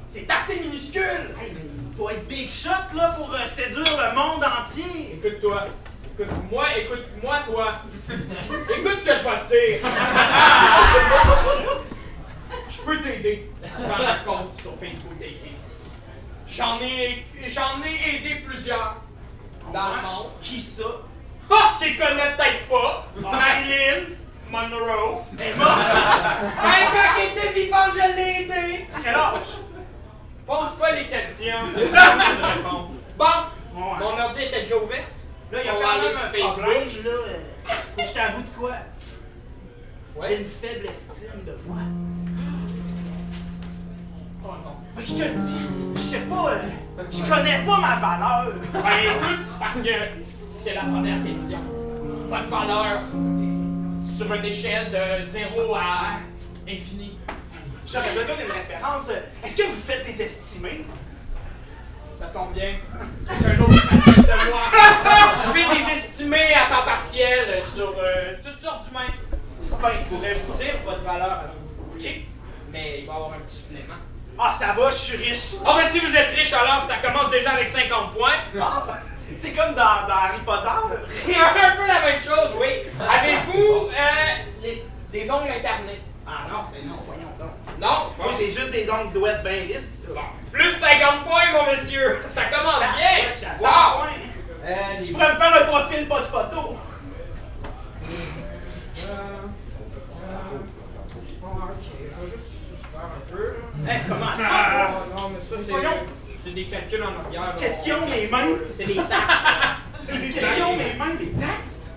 C'est assez minuscule. Hey, mais faut être big shot, là, pour euh, séduire le monde entier. Écoute-toi. Écoute-moi, écoute-moi, toi. Écoute ce que je vais te dire. Je peux t'aider à faire un compte sur Facebook Dating. J'en ai, j'en ai aidé plusieurs dans le monde. Qui ça? Ah, les connais peut-être pas. Marilyn Monroe. Morte. Même quand elle était vivante, je l'ai aidée. À quel âge? Pose-toi les questions. Bon, mon ordi était déjà ouverte. Là, il y a quand même un Facebook. problème, là. Faut que je t'avoue de quoi? Ouais. J'ai une faible estime de moi. Oh non. Mais je te le dis, je sais pas, euh, je connais pas ma valeur. Ben écoute, parce que c'est la première question. Votre valeur sur une échelle de 0 à infini. J'aurais besoin d'une référence. Est-ce que vous faites des estimés? Ça tombe bien. C'est un autre facette de moi. Je fais des estimés à temps partiel sur euh, toutes sortes d'humains. Ben, je pourrais vous dire votre valeur vous. OK. Mais il va y avoir un petit supplément. Ah, ça va, je suis riche. Ah ben si vous êtes riche alors ça commence déjà avec 50 points. Ah, c'est comme dans, dans Harry Potter. C'est un peu la même chose, oui. Avez-vous euh, des ongles incarnés? Ah non, c'est non, voyons donc. Non? Moi, j'ai juste des ongles douettes bien lisses. Bon. Plus 50 points, mon monsieur! Ça commence Ah, bien! ouais, je suis à 100 Wow! Euh, Je les- pourrais me faire un profil, pas de photo. Ah, ok, je vais juste suspendre un peu. Hein, comment ça? Ah, non, mais ça, c'est, des calculs en arrière. Qu'est-ce qu'ils ont, mes mains? C'est des taxes. Qu'est-ce qu'ils ont, mes mains? Des textes?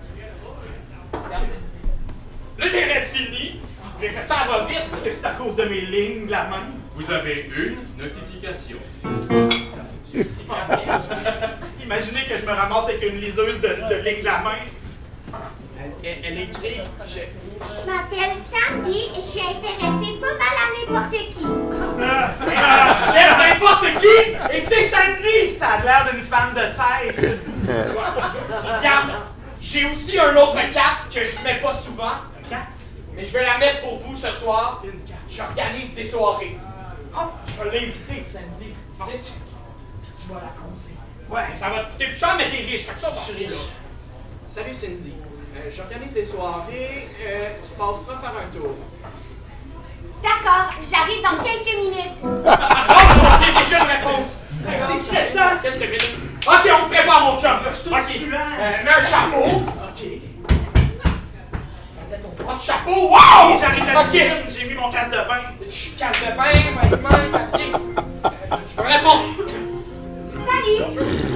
Là, j'ai fini. J'ai fait ça à va vite. Est-ce que c'est à cause de mes lignes de la main? Vous avez une notification. Imaginez que je me ramasse avec une liseuse de, de lignes de la main. Elle, elle écrit. je- Je m'appelle Sandy et je suis intéressée pas mal à n'importe qui. J'aime n'importe qui! Et c'est Sandy! Ça a l'air d'une femme de tête. Regarde, j'ai aussi un autre carte que je mets pas souvent, mais je vais la mettre pour vous ce soir. une carte. J'organise des soirées. Oh, je vais l'inviter, Sandy. C'est sûr. Puis tu vas la causer. Ouais. Ça va te coûter plus cher, mais t'es riche. Fait que ça, tu riche. Salut Cindy. Euh, J'organise des soirées. Euh, tu passeras faire un tour. D'accord, j'arrive dans quelques minutes. Oh, j'ai déjà une réponse. C'est stressant. Quelques minutes. Ok, on te prépare, mon chum. Je suis tout Ok. suant. Euh, mets un chapeau. Ok. Propre chapeau. Wow! J'arrive à la piscine, j'ai mis mon casque de bain. Casse de bain, vêtements, papier. Je réponds. Salut,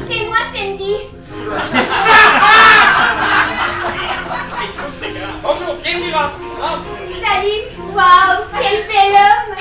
c'est moi Cindy. Bonjour, bienvenue rentre. Salut, waouh, quel bel homme.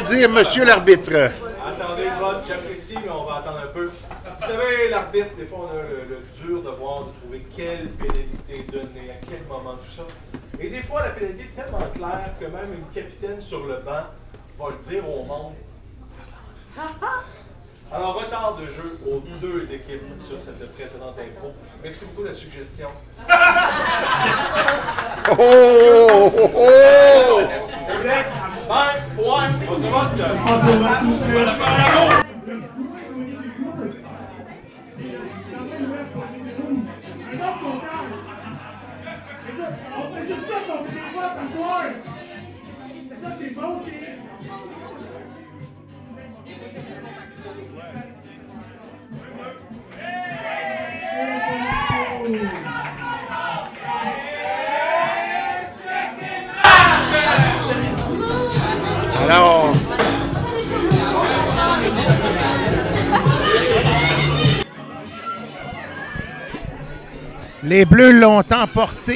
Dire, monsieur l'arbitre? Attendez le vote, j'apprécie, mais on va attendre un peu. Vous savez, l'arbitre, des fois, on a le, le dur devoir de trouver quelle pénalité donner, à quel moment, tout ça. Et des fois, la pénalité est tellement claire que même une capitaine sur le banc va le dire au monde. Alors, retard de jeu aux deux équipes sur cette précédente impro. Merci beaucoup de la suggestion. Oh, oh, oh, oh!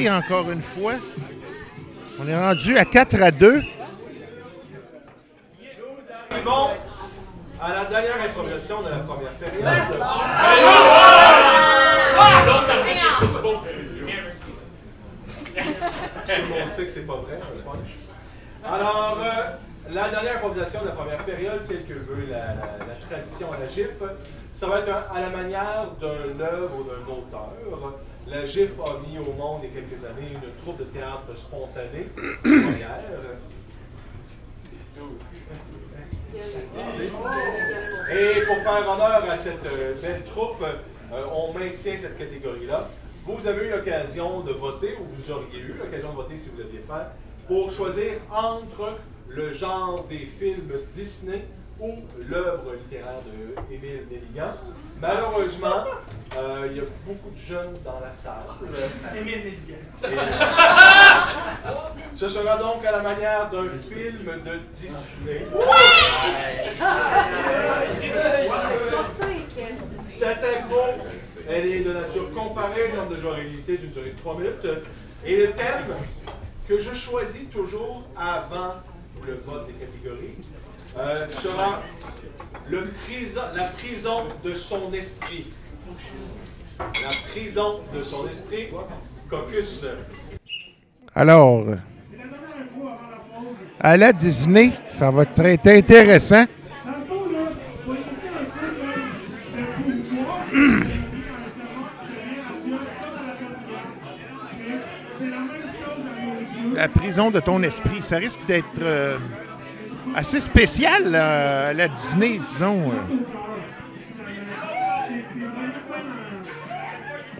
Encore une fois. On est rendu à 4 à 2. Arrivons à la dernière improvisation de la première période. Tout le monde sait que c'est pas vrai. Alors, euh, la dernière improvisation de la première période, telle que veut la, la- tradition à la GIF, ça va être un- à la manière d'une œuvre ou d'un auteur. La GIF a mis au monde il y a quelques années une troupe de théâtre spontané. Première. Et pour faire honneur à cette euh, belle troupe, euh, on maintient cette catégorie-là. Vous avez eu l'occasion de voter, ou vous auriez eu l'occasion de voter si vous l'aviez fait, pour choisir entre le genre des films Disney ou l'œuvre littéraire de Émile Nelligan. Malheureusement, euh, il y a beaucoup de jeunes dans la salle. Émile Nelligan. Euh, ce sera donc à la manière d'un film de Disney. Cette impro, elle est de nature comparée, le nombre de joueurs est limité d'une durée de 3 minutes. Et le thème que je choisis toujours avant le vote des catégories euh, sera le prison, la prison de son esprit. La prison de son esprit. Caucus. Alors, à la Disney, ça va être intéressant. La prison de ton esprit, ça risque d'être euh, assez spécial euh, la Disney, disons.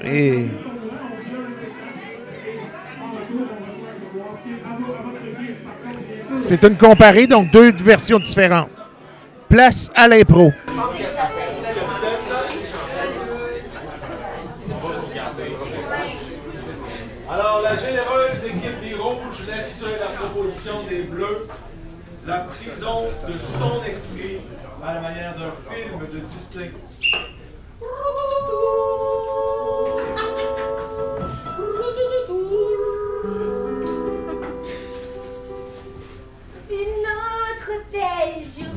euh. C'est une comparée, donc deux versions différentes. Place à l'impro. Alors, la généreuse équipe des Rouges laisse la proposition des Bleus, la prison de son esprit, à la manière d'un film de Disney. Une autre belle journée.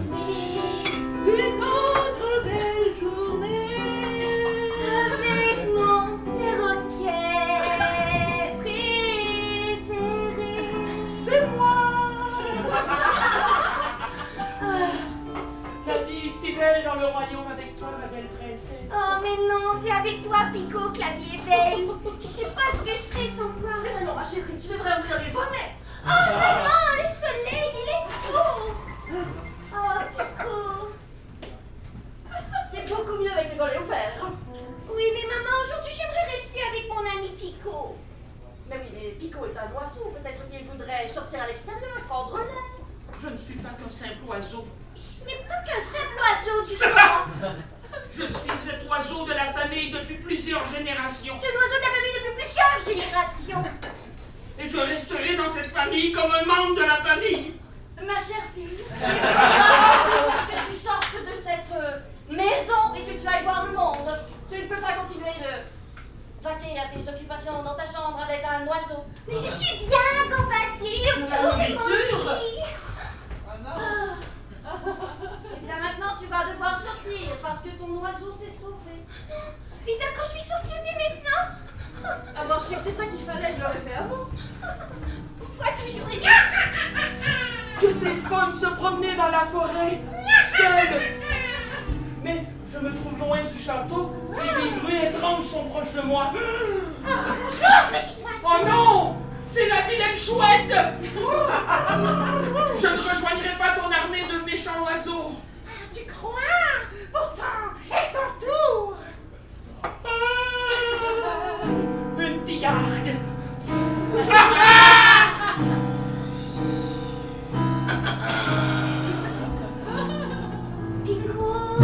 C'est avec toi Pico que la vie est belle. Je sais pas ce que je ferais sans toi. Mais non, ma chérie, tu devrais ouvrir les volets. Oh maman, le soleil, il est beau. Oh Pico. C'est beaucoup mieux avec les volets ouverts. Oui mais maman, aujourd'hui j'aimerais rester avec mon ami Pico. Mais oui, mais Pico est un oiseau. Peut-être qu'il voudrait sortir à l'extérieur, prendre l'air. Je ne suis pas qu'un simple oiseau. Ce n'est pas qu'un simple oiseau, tu sauras. Je suis cet oiseau de la famille depuis plusieurs générations. Cet oiseau de la famille depuis plusieurs générations. Et je resterai dans cette famille comme un membre de la famille. Ma chère fille, je que tu sortes de cette euh, maison et que tu ailles voir le monde. Tu ne peux pas continuer de vaquer à tes occupations dans ta chambre avec un oiseau. Mais je suis bien compatible. Tout est eh bien maintenant, tu vas devoir sortir parce que ton oiseau s'est sauvé. Non, mais d'accord, je suis sortie maintenant. Ah bien sûr, c'est ça qu'il fallait, je l'aurais fait avant. Pourquoi tu les... Que ces femmes se promenaient dans la forêt, seules. Mais je me trouve loin du château et des bruits étranges sont proches de moi. Oh. Oh non c'est la vilaine chouette. Je ne rejoignerai pas ton armée de méchants oiseaux. Tu crois? Pourtant, elle t'entoure ah, Une pigarde. Pico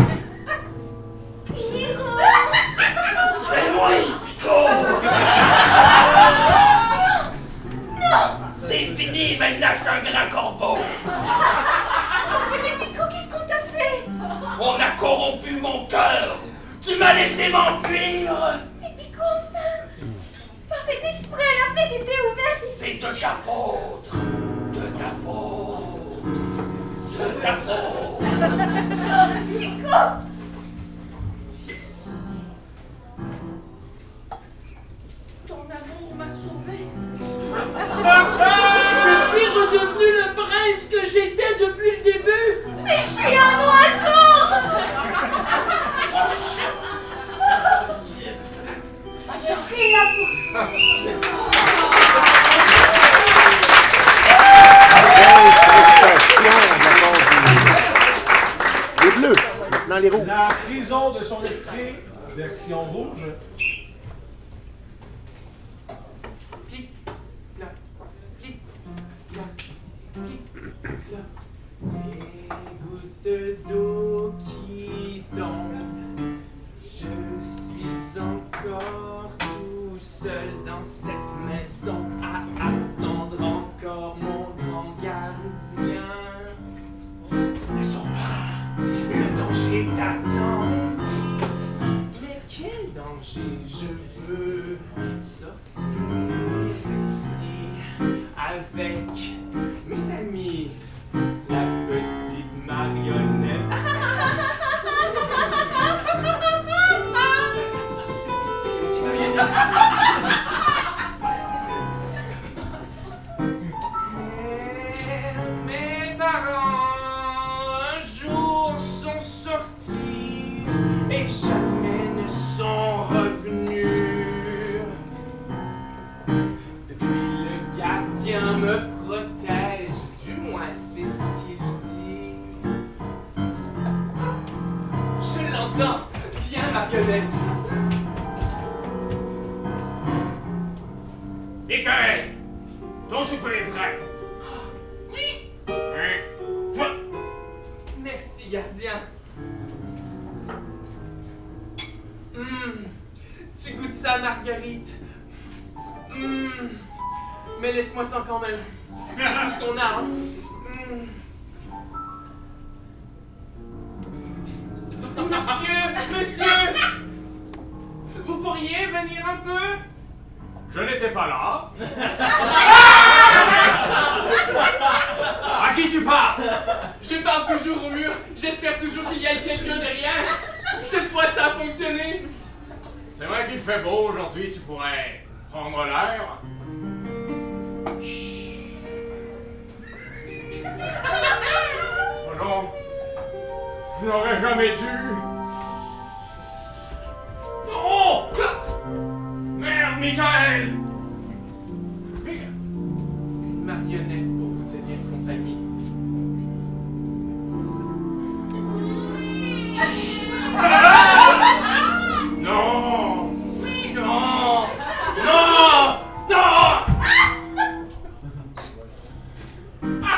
laissez-moi Ah!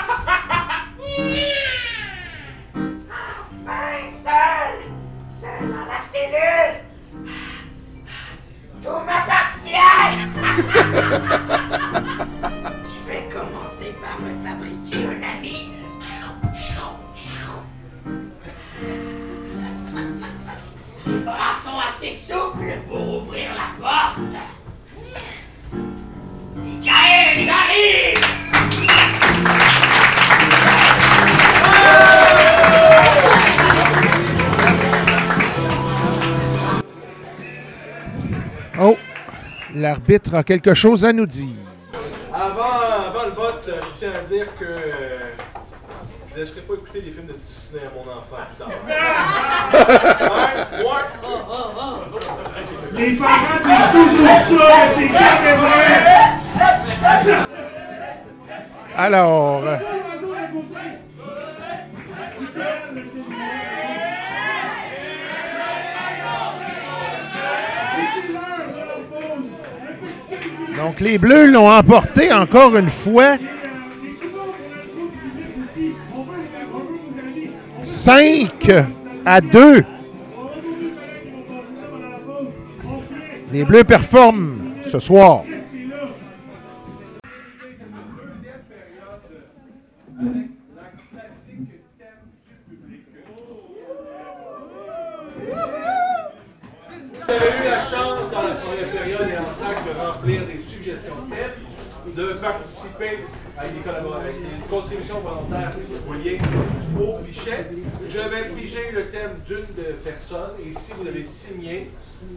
L'arbitre a quelque chose à nous dire. Avant, avant le vote, je tiens à dire que euh, je ne laisserai pas écouter des films de Disney à mon enfant plus tard. ouais, ouais. Les parents disent toujours ça, mais c'est jamais vrai! Alors, les Bleus l'ont emporté encore une fois. 5 à 2. Les Bleus performent ce soir. Des avec des contributions volontaires, si vous vouliez, au pichet. Je vais piger le thème d'une personne et si vous avez signé,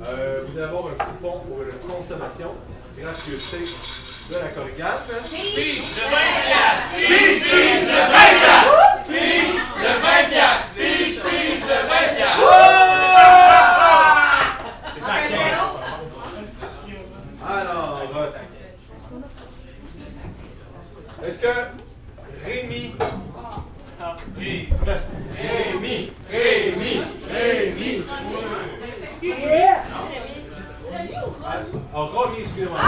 euh, vous allez avoir un coupon pour une consommation gratuité de la corrigane. Pige de 20 piastres! Pige, pige de 20 piastres! Pige de 20 piastres! Pige, pige de 20 piastres! Alors, euh, est-ce que Rémi. Rémi, Rémi, Rémi, Rémi. Ah, Romy, excusez-moi.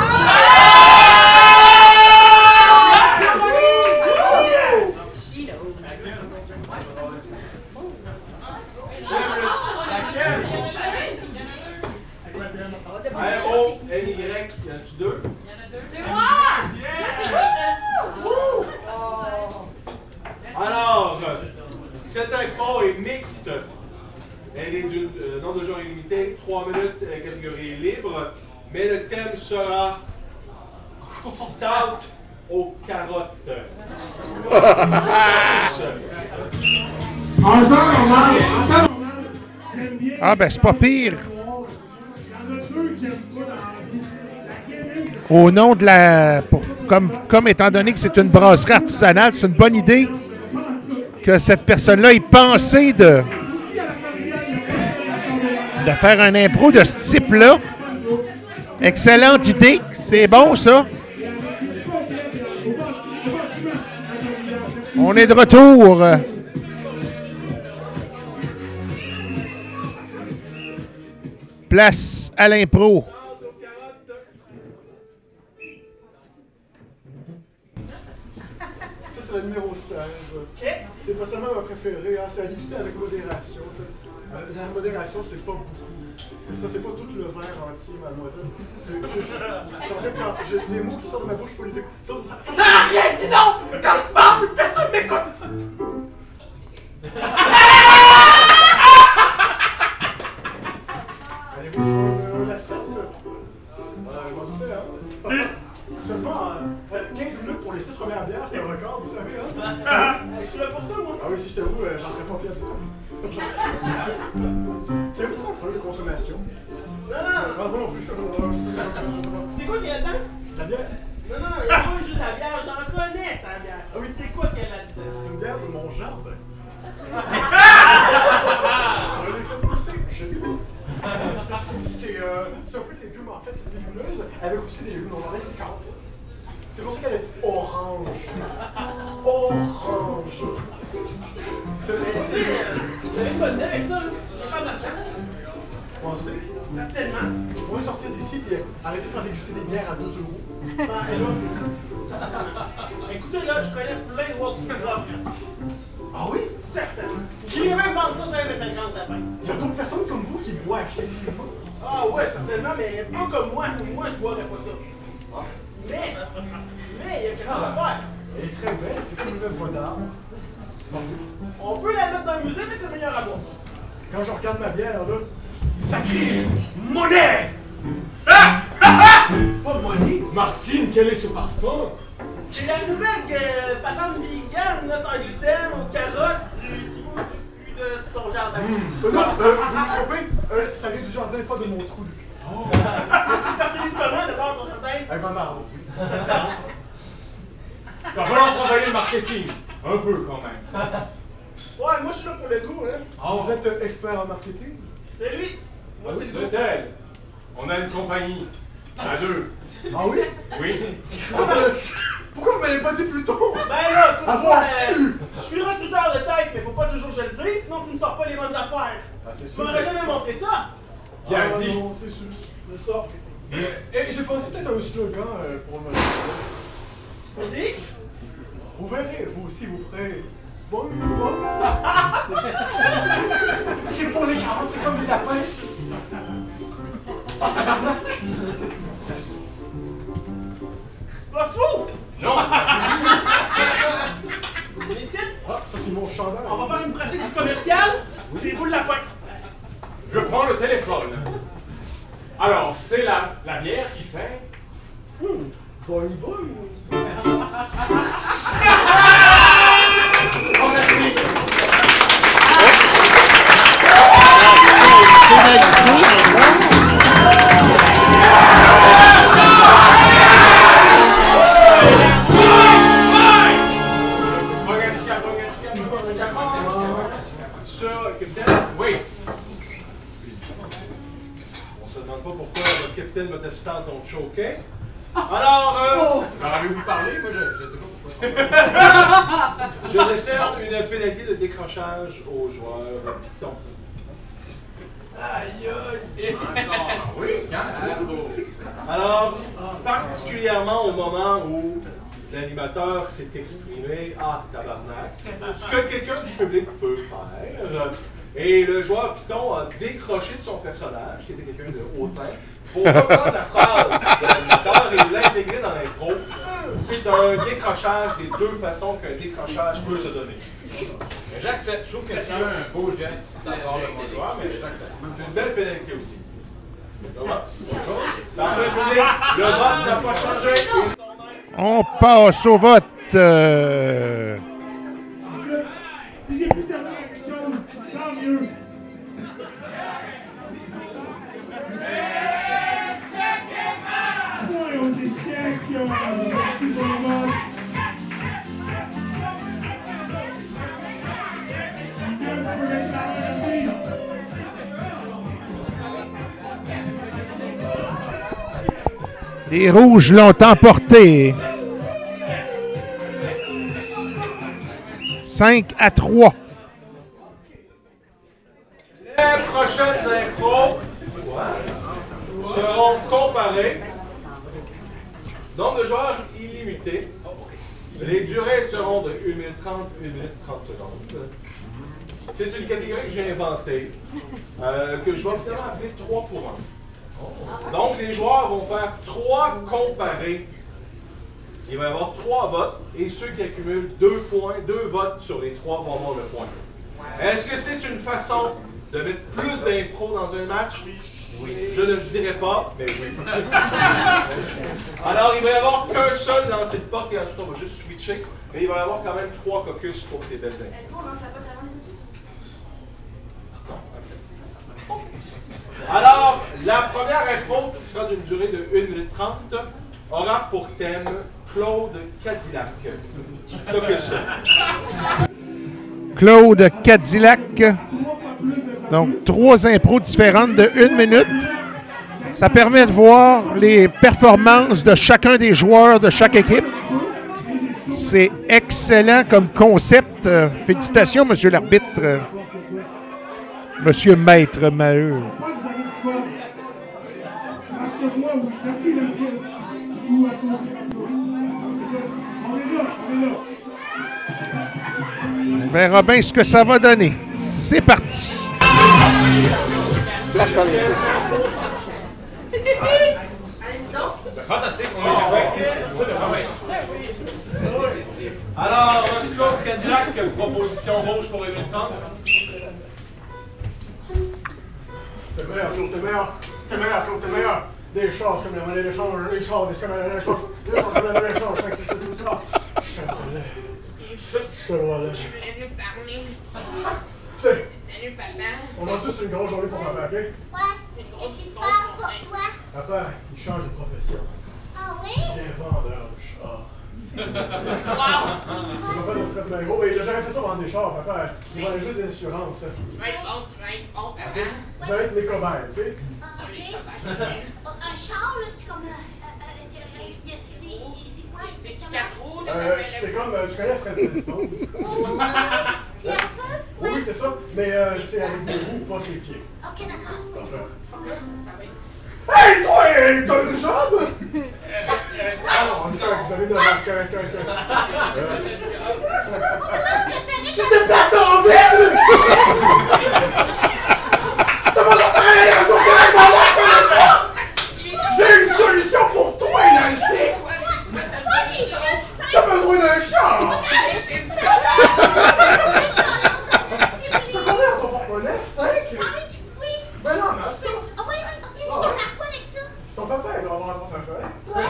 R-O-N-Y, y en a-tu deux? Alors, cette impro est mixte. Elle est d'une euh, nombre de jours illimité, 3 minutes, euh, catégorie libre. Mais le thème sera Stout aux carottes. Ah, ben, c'est pas pire. La. La Au nom de la. pour- comme, comme étant donné que c'est une brasserie artisanale, c'est une bonne idée que cette personne-là ait pensé de, de faire un impro de ce type-là. Excellente idée. C'est bon, ça. On est de retour. Place à l'impro. Ça, c'est le numéro 16. C'est pas seulement ma préférée, hein, c'est déguster avec modération. Euh, la modération, c'est pas beaucoup. C'est ça, c'est pas tout le verre entier, mademoiselle. Je, les mots qui sortent de ma bouche, faut les écouter. Ça, ça, ça, Ça sert à rien, dis donc! Quand je parle, personne m'écoute! C'est quoi qu'il y a dedans? La bière? Non, non, il y a pas juste la bière, j'en connais sa bière. Ah oui. C'est quoi qu'il y a là-dedans? C'est une bière de mon jardin. je l'ai fait pousser chez lui. C'est euh, c'est un peu de légumes en fait, c'est des légumineuses avec aussi des légumes normaux, c'est 40. C'est pour ça qu'elle est. Orange. Certainement. Je pourrais sortir d'ici et arrêter de faire déguster des bières à 2 euros. Ben, et là, ça- Écoutez, là, je connais plein de Walking Club. Ah oui? Certainement. Qui est même vendu ça 5,50 la pinte. Il y a d'autres personnes comme vous qui boivent excessivement. Ah ouais, certainement, mais pas comme moi. Moi, je boirais pas ça. Ah, Mais, mais, il y a quelque chose à faire. Elle est très belle, c'est comme une œuvre d'art. Bon. On peut la mettre dans le musée, mais c'est meilleur à boire. Quand je regarde ma bière, là, Sacré monnaie ah, ah, ah Pas monnaie Martine, quel est ce parfum? C'est la nouvelle que Madame Vegan, sans gluten, aux carottes, du, tout, du, du, de son jardin. Mmh. Euh, non, euh, vous vous trompez, euh, ça vient du jardin, pas de mon trou de cul. Oh. Je suis parti de d'abord ton jardin. Un maman, oui. C'est ça. Il va falloir travailler le marketing. Un peu quand même. Ouais, moi je suis là pour le goût, hein. Oh. Vous êtes euh, expert en marketing? C'est lui. Moi c'est le. Peut-être. On a une compagnie. À deux. Ah oui? Oui. Pourquoi vous m'avez- Pourquoi vous m'avez pas dit plus tôt? Ben là, écoute, Avoir euh, su! je suis recruteur de tête, mais faut pas toujours que je le dise, sinon tu me sors pas les bonnes affaires. Ah, c'est Tu sûr. m'aurais jamais montré ça. Bien Ah, dit. non, c'est sûr. Je sors. Et j'ai pensé peut-être à un slogan euh, pour le Vas-y. Vous verrez, vous aussi, vous ferez. Bon, bon. c'est pour les carottes, c'est comme des lapins. Ah, ça C'est pas fou. Non. Ici, Ah, ça c'est mon chandail. on va faire une pratique du commercial. C'est vous le lapin. Je prends le téléphone. Alors, c'est la, la bière qui fait. Hmm, Bonnie boy. Oh, capitaine, Oui. on se demande pas pourquoi votre capitaine, votre assistante ont choqué. Alors, euh, Alors, avez-vous parlé? Moi, je, je sais pas. je décerne une pénalité de décrochage aux joueurs Python. Aïe aïe. Ah, oui, quand c'est. Alors, particulièrement au moment où l'animateur s'est exprimé, ah, tabarnak, ce que quelqu'un du public peut faire. Et le joueur Python a décroché de son personnage, qui était quelqu'un de hautain, pour reprendre la phrase de l'animateur et l'intégrer dans l'intro. C'est un décrochage des deux façons qu'un décrochage peut se donner. J'accepte. Je trouve que c'est un beau geste part de mon joueur, mais j'accepte. C'est une belle pénalité aussi. Public. Le vote n'a pas changé. On passe au vote. euh, Les Rouges l'ont emporté. 5 à 3. Les prochaines impros seront comparées. Nombre de joueurs illimité. Les durées seront de 1 minute 30, 1 minute 30 secondes. C'est une catégorie que j'ai inventée, euh, que je vais finalement appeler 3 pour 1. Donc, les joueurs vont faire 3 comparés. Il va y avoir 3 votes, et ceux qui accumulent 2 points, 2 votes sur les 3 vont avoir le point. Est-ce que c'est une façon de mettre plus d'impro dans un match? Je ne le dirai pas, mais oui. Alors, il va y avoir qu'un seul lancer de porte et ensuite on va juste switcher. Mais il va y avoir quand même trois caucus pour ces belles. Est-ce qu'on Alors, la première info, qui sera d'une durée de 1 minute 30, aura pour thème Claude Cadillac. Caucus. Claude Cadillac. Donc, trois impros différentes de une minute. Ça permet de voir les performances de chacun des joueurs de chaque équipe. C'est excellent comme concept. Euh, Félicitations, monsieur l'arbitre. euh, Monsieur Maître Maheu. On verra bien ce que ça va donner. C'est parti. Allez-y donc. Fantastique, on est fait. Alors, Claude Cadillac, proposition rouge pour 1 minute 30. T'es meilleur, Claude, t'es meilleur. T'es meilleur, Claude, t'es meilleur. Des chances comme la monnaie d'échange, les chances, des semaines d'échange. Les chances comme la monnaie d'échange, c'est c'est- c'est ça. Chevrolet. Chevrolet. T'sais, Salut, papa. on a juste une grosse journée pour papa, ok? Ouais. Qu'est-ce qui se passe pour toi? Papa, il change de profession. Ah oui? Il est vendeur de chars. J'ai pas fait de stress bien gros, mais j'ai jamais fait ça vendre des chars, papa. Ils vendent juste des assurances. Tu vas être bon, tu vas être bon, papa. Vous allez être mes cobayes, ok? Un char, là, c'est comme. Quoi C'est du exactement? 4 roues, là, Euh, c'est comme, euh, tu connais Fred Flintstone? Feu? Oui, c'est ça, mais euh, c'est avec des roues, pas ses pieds. Ok, d'accord. Hey, toi, t'as une jambe? Ah non, vous avez 9 ans, c'est correct, c'est correct, c'est correct. Moi, je préférais Tu te places en ville! Ça va pas faire aller à ton père, mon J'ai une solution pour toi, Nancy! Moi, j'ai juste 5 T'as besoin d'un char! T'as combien dans ton porte-monnaie? 5? 5? Oui. Ben non, mais C'est- ça. Ah oui, ok, je peux faire quoi avec ça? Ton papa, il doit avoir un portefeuille. Ouais.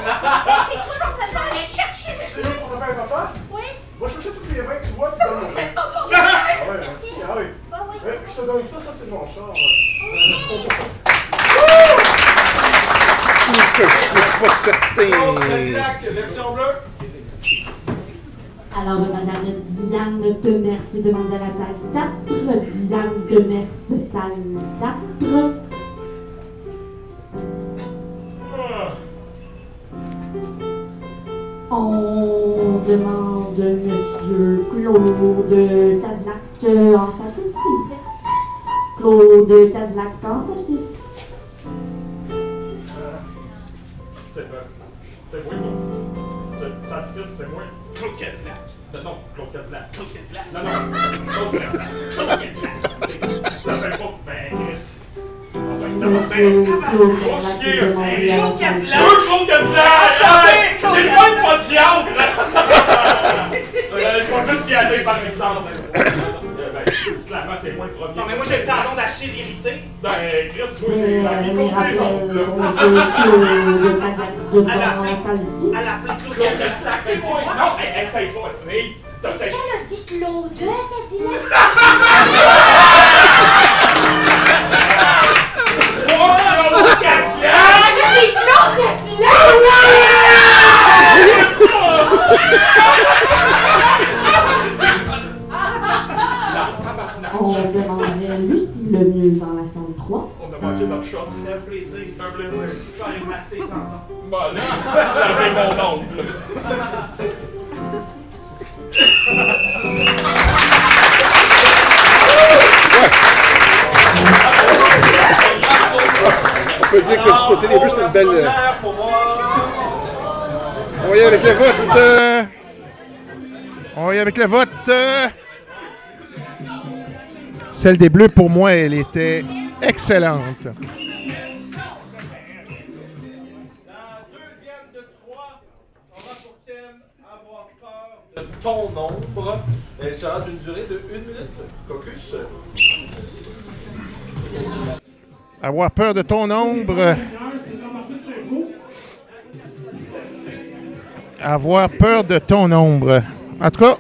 Mais c'est quoi ton papa? aller le chercher, C'est le portefeuille à papa? Oui. Va chercher toutes les 20 que tu vois, tu donnes C'est ça. pas pour Ah moi. ouais, merci, ah oui. Ah oui. Euh, Je te donne ça, ça c'est mon char. Que je suis pas certain. Donc, Cadillac, version bleue. Alors, Madame Diane Demers demande à la salle 4. Diane Demers, salle 4. On demande Monsieur Claude Cadillac euh, en salle 6, s'il vous plaît. Claude Cadillac en salle 6. C'est euh, c'est moi, moi. C'est- 6, c'est moi. Claude. Non, Claude Cadillac. Claude Cadillac. Non, non, Claude Cadillac. Claude Cadillac. Je t'appelle pas, ben, Chris. Ah, ben, Monsieur Claude Cadillac Claude Cadillac. J'ai pas de! Euh, Je vais juste y aller par exemple. Clairement, c'est moi le premier. Non, mais moi j'ai le talon d'Achille irrité. Ben, Chris, moi, j'ai la euh, les demande en salle 6. Elle a appelé Claude c'est moi! Non, essaye pas, essaye! T'as Est-ce qu'elle a dit Claude? Cadillac? Oh, Claude Cadillac! C'est Claude Cadillac! On demanderait Lucie Lemieux dans la salle 3. On a manqué notre shot. C'est un plaisir. C'est un plaisir. Je vais masser tantôt. Bon, là, j'avais mon oncle. On peut dire que du côté des Bleus, c'est une belle. euh. On va y avec le vote. euh, On va y avec le vote. Celle des Bleus, pour moi, elle était excellente. La deuxième de trois aura pour thème avoir peur de ton ombre. Elle sera d'une durée de une minute. Caucus. Avoir peur de ton ombre. Avoir peur de ton ombre. En tout cas,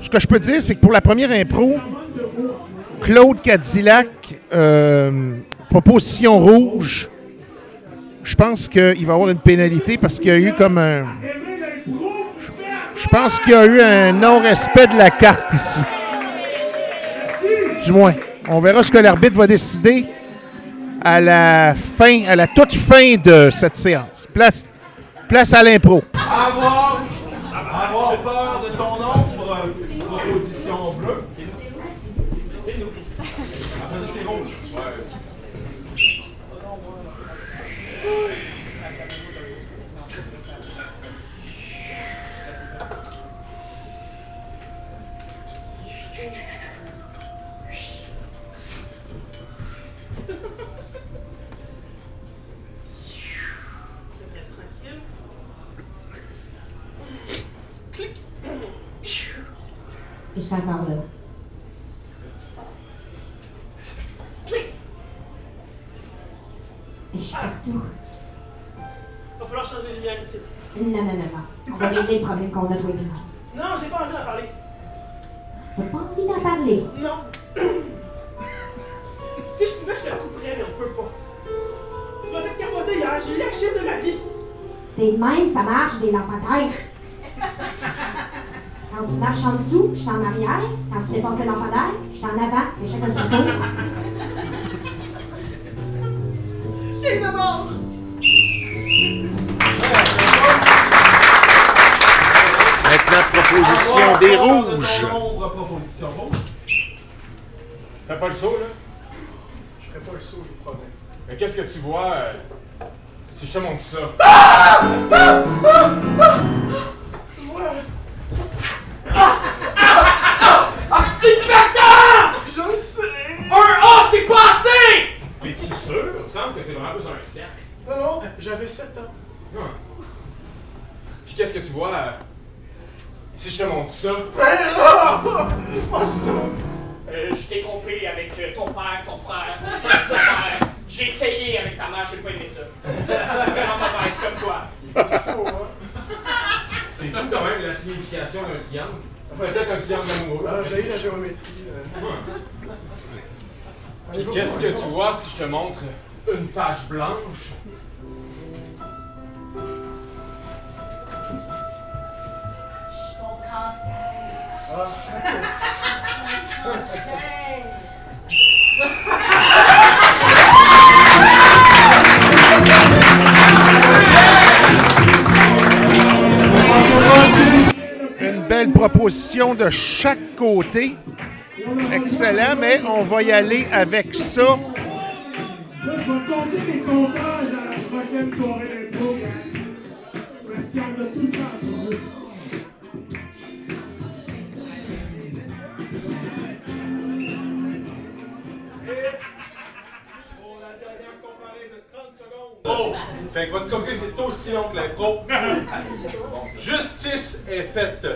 ce que je peux dire, c'est que pour la première impro, Claude Cadillac, euh, proposition rouge, je pense qu'il va avoir une pénalité parce qu'il y a eu comme un. Je pense qu'il y a eu un non-respect de la carte ici. Du moins. On verra ce que l'arbitre va décider à la fin, à la toute fin de cette séance. Place, place à l'impro. Je suis encore là. Et je suis partout. Va falloir changer les lumières ici. Non, non, non, non. On va régler le problème qu'on a tous les deux. Non, j'ai pas envie d'en parler. T'as pas envie d'en parler? Non. si je pouvais, je te couperais, mais on peut pas. Tu m'as fait capoter hier, j'ai lâché de ma vie. C'est même, ça marche, des lampadaires. Quand tu marches en dessous, je suis en arrière. Quand tu dépasses le lampadaire, je suis en avant. C'est chacun son tour. J'ai une mort! Maintenant, proposition des rouges. Nombre proposition rouge. Fais pas le saut, là? Je ferai pas le saut, je vous promets. Mais qu'est-ce que tu vois? Euh, si je te montre ça? Je vois. Ah, c'est bâtard! Je sais! Un A, c'est pas assez! Es-tu sûr? Il me semble que c'est vraiment plus un cercle. Non, non, j'avais 7 ans. Ouais. Puis qu'est-ce que tu vois euh, si je te montre ça? Oh, stop! Euh, je t'ai trompé avec euh, ton père, ton frère, ton père. J'ai essayé avec ta mère, j'ai pas aimé ça. Vraiment mauvaise comme toi. Ça faut, hein? C'est fou quand même la signification d'un triangle. Peut-être un triangle amoureux. Ah, j'ai eu la géométrie. euh. Ouais. Puis qu'est-ce que tu vois si je te montre une page blanche? Une belle proposition de chaque côté. Excellent, mais on va y aller avec ça. Là, je vais compter les comptages à la prochaine soirée d'impro. Parce qu'il y en a tout le temps trop. Pour la dernière comparée de 30 secondes. Oh! Fait que votre coquille, c'est aussi long que l'impro. Justice est faite.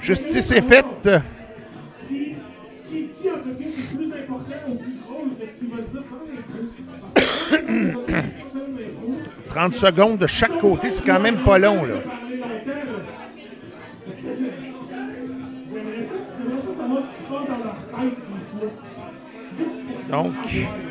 Justice est faite. L'impro, 30 secondes de chaque côté, c'est quand même pas long, là. parler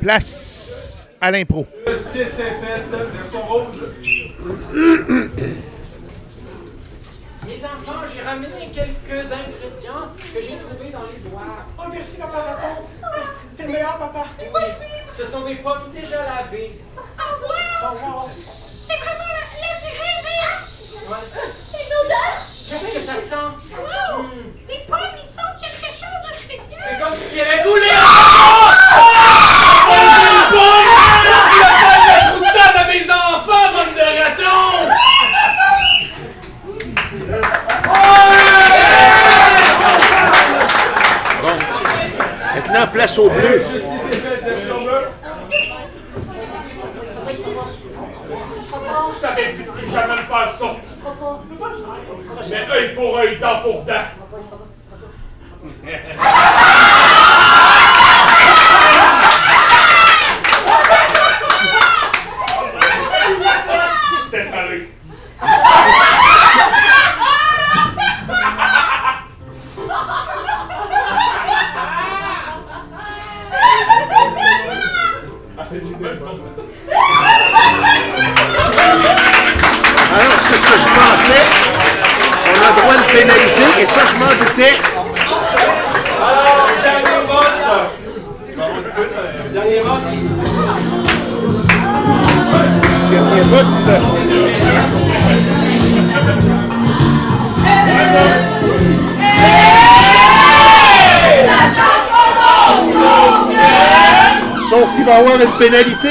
place à l'impro. Justice est faite. Version rouge. Mes enfants, j'ai ramené quelques ingrédients que j'ai trouvés dans les bois. Oh, merci, papa raton. T'es le meilleur, papa. Oui, ce sont des pommes déjà lavées. Ah ouais? Oh, wow. C'est vraiment la, la vraie vraie. Ouais. Une odeur? Qu'est-ce que ça sent? Wow! Hmm. Ces pommes, ils sentent quelque chose de spécial. C'est comme s'il y avait roulé en Une pomme! Il a pas de la croustade à mes enfants, bande de ratons! Place au bleu. Je t'avais dit jamais me faire ça. Mais œil pour œil, dent pour dent. Avoir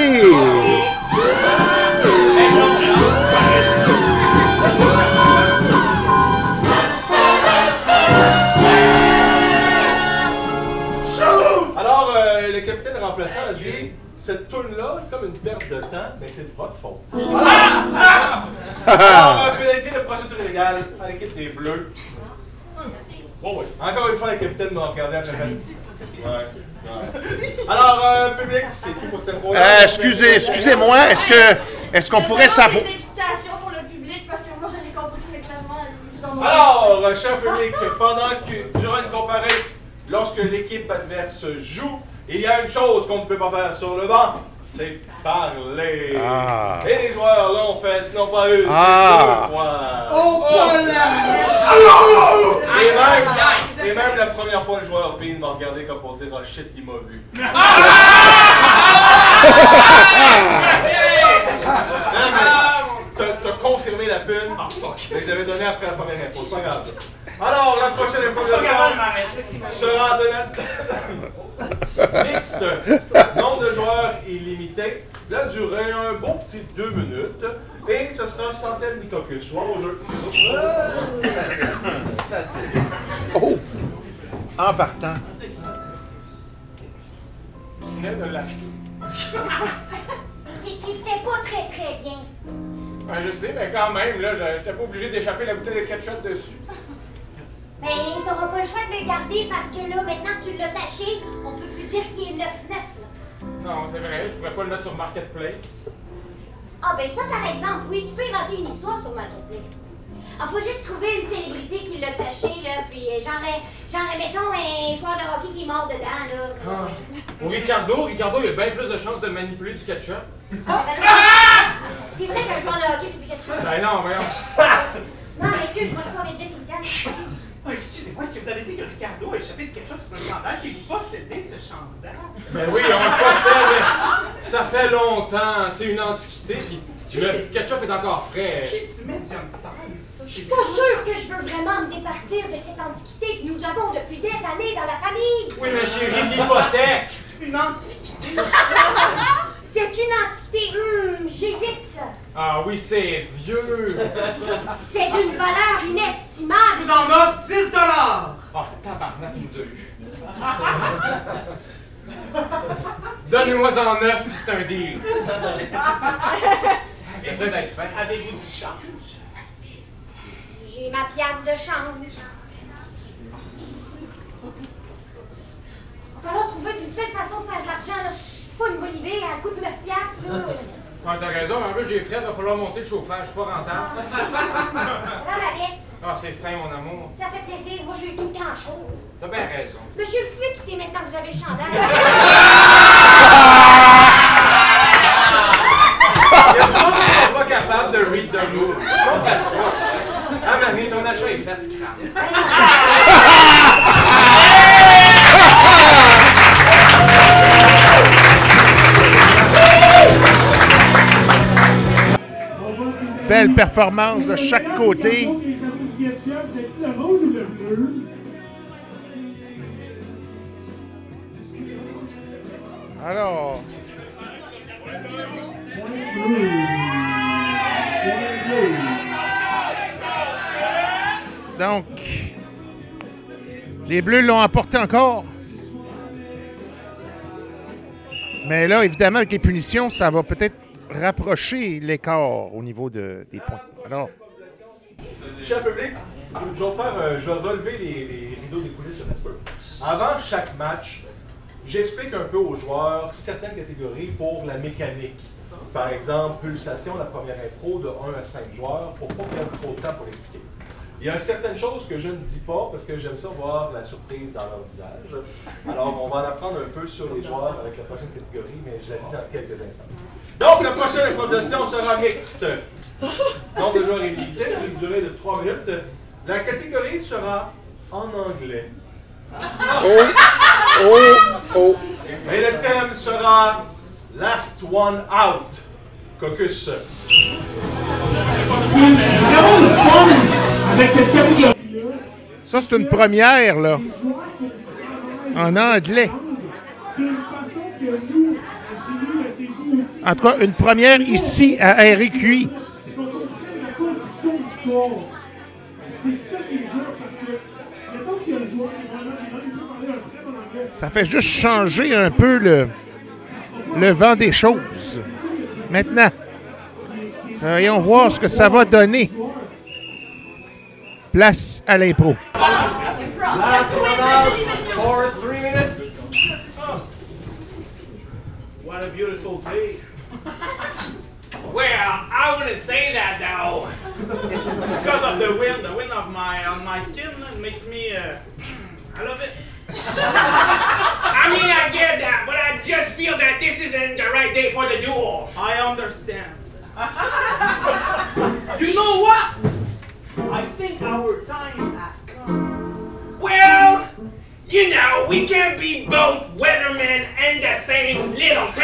excusez-moi, est-ce que est-ce qu'on pourrait savoir des explications pour le public parce que moi je l'ai compris, mais clairement ils en ont Alors, cher public, pendant que, durant une comparée lorsque l'équipe adverse joue, il y a une chose qu'on ne peut pas faire sur le banc, c'est parler. Ah. Et les joueurs l'ont fait, non pas une, mais Ah. deux fois. Oh, pas la Et même, et même la première fois, le joueur Bean m'a regardé comme pour dire Oh shit, il m'a vu. Non, mais t'as t'as confirmé la pune. Mais j'avais donné après la première info, c'est pas grave. Alors, la prochaine improvisation sera de notre mixte. Nombre de joueurs illimité. La durée, un bon petit deux minutes. Et ce sera centaine d'icocus. Jouons au jeu. C'est facile. C'est facile. Oh! En partant. Je viens de l'acheter. C'est qu'il fait pas très très bien. Ben, je sais, mais quand même, là, j'étais pas obligé d'échapper la bouteille de ketchup dessus. Mais t'auras pas le choix de le garder parce que là, maintenant que tu l'as taché, on peut plus dire qu'il est 9-9. là. Non, c'est vrai, je pourrais pas le mettre sur Marketplace. Ah ben ça par exemple, oui, tu peux inventer une histoire sur Marketplace. Ah, faut juste trouver une célébrité qui l'a taché, là, puis euh, genre, euh, genre, mettons un joueur de hockey qui est mort dedans, là. Ah. Au Ricardo, Ricardo, il a bien plus de chances de manipuler du ketchup. Ah, C'est vrai qu'un joueur de hockey fait du ketchup. Ben non, voyons. Non, mais excuse, moi je suis pas vite tout le temps. Oh, Excusez-moi, est-ce que vous avez dit que Ricardo a échappé du ketchup sur un chandail? Et vous possédez ce chandail? Ben oui, on le possède. Ça fait longtemps, c'est une antiquité, puis le ketchup est encore frais. Du medium size, ça. Je suis pas sûre que je veux vraiment me départir de cette antiquité que nous avons depuis des années dans la famille. Oui, mais chérie, l'hypothèque. Une antiquité. C'est une antiquité, hum, j'hésite. Ah oui, c'est vieux. C'est d'une valeur inestimable. Je vous en offre 10 dollars. Ah, tabarnak, il nous a eu. Donnez-moi en neuf, puis c'est un deal. J'essaie d'être fin. Avez-vous du change? J'ai ma pièce de change. Va falloir trouver une belle façon de faire de l'argent. là. Pas une bonne idée, elle coûte 9 piastres. Là. Ah, t'as raison, mais en plus j'ai frais, va falloir monter le chauffage, pas rentable. Voilà ma veste. Ah, c'est fin, mon amour. Ça fait plaisir. Moi, j'ai eu tout le temps chaud. T'as bien raison. Monsieur, vous pouvez quitter maintenant que vous avez le chandail. Il pas capables de read the room. Ah, Mané, ton achat est fait, scrap. Belle performance de chaque côté. Alors, donc, les Bleus l'ont emporté encore. Mais là, évidemment, avec les punitions, ça va peut-être rapprocher l'écart au niveau de- des points. Alors, Cher public, je vais, faire, euh, je vais relever les, rideaux des coulisses un petit peu. Avant chaque match, j'explique un peu aux joueurs certaines catégories pour la mécanique. Par exemple, pulsation, la première impro de 1 à 5 joueurs, pour pas perdre trop de temps pour l'expliquer. Il y a certaines choses que je ne dis pas parce que j'aime ça voir la surprise dans leur visage. Alors, on va en apprendre un peu sur les joueurs avec la prochaine catégorie, mais je la dis dans quelques instants. Donc, la prochaine improvisation sera mixte. Nombre de joueurs est limité, une durée de 3 minutes. La catégorie sera en anglais. oh, oh, oh. Et le thème sera Last One Out. Caucus. Avec cette. Ça, c'est une première, là. En anglais. C'est une façon que nous, En tout cas, une première ici à RQI. ça fait juste changer un peu le, le vent des choses. Maintenant, voyons voir ce que ça va donner. Place à l'impro. Last one out for 3 minutes. What a beautiful day. Well, I wouldn't say that though. Because of the wind, the wind of my on my skin makes me. Uh, I love it. I mean, I get that, but I just feel that this isn't the right day for the duel. I understand. you know what? I think our time has come. Well, you know, we can't be both weathermen and the same little town.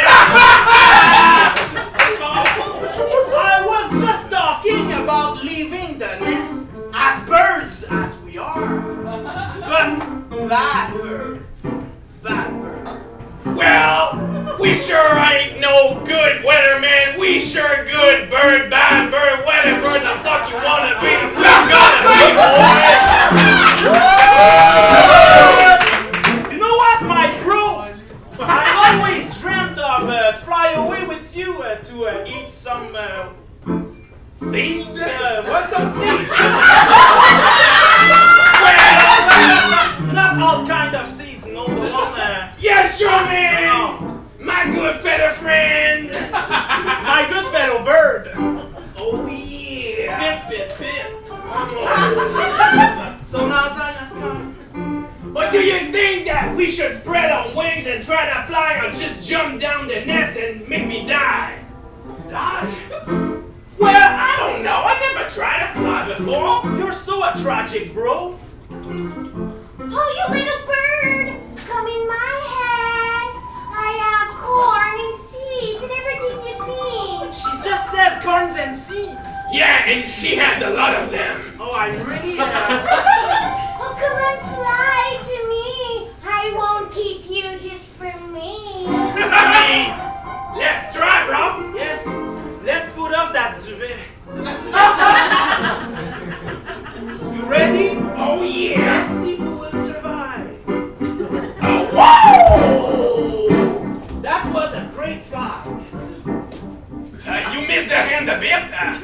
I was just talking about leaving the nest as birds as we are. But bad birds. Bad birds. well, we sure ain't no good weatherman. We sure good bird, bad bird, whatever the fuck you wanna be. We're gonna be, boy. You know what, my bro? I always dreamt of uh, fly away with you uh, to uh, eat some uh, seeds. Uh, what some seeds? not all kind of seeds, no. The one. Uh, Yes, sure, man. My good feather friend. my good fellow bird. Oh yeah. Pit, pit, pit. so now time has come. But do you think that we should spread our wings and try to fly or just jump down the nest and maybe die? Die? Well, I don't know. I never tried to fly before. You're so a tragic, bro. Oh, you little bird! Come in my head! I have corn and seeds and everything you need! She's just said corns and seeds. Yeah, and she has a lot of them. Oh, I'm really. Uh... oh, come on, fly to me! I won't keep you just for me! Let's try, bro. Yes, let's put off that duvet. you ready? Oh yeah. Let's see who will survive. Uh, you missed the hand a bit. uh.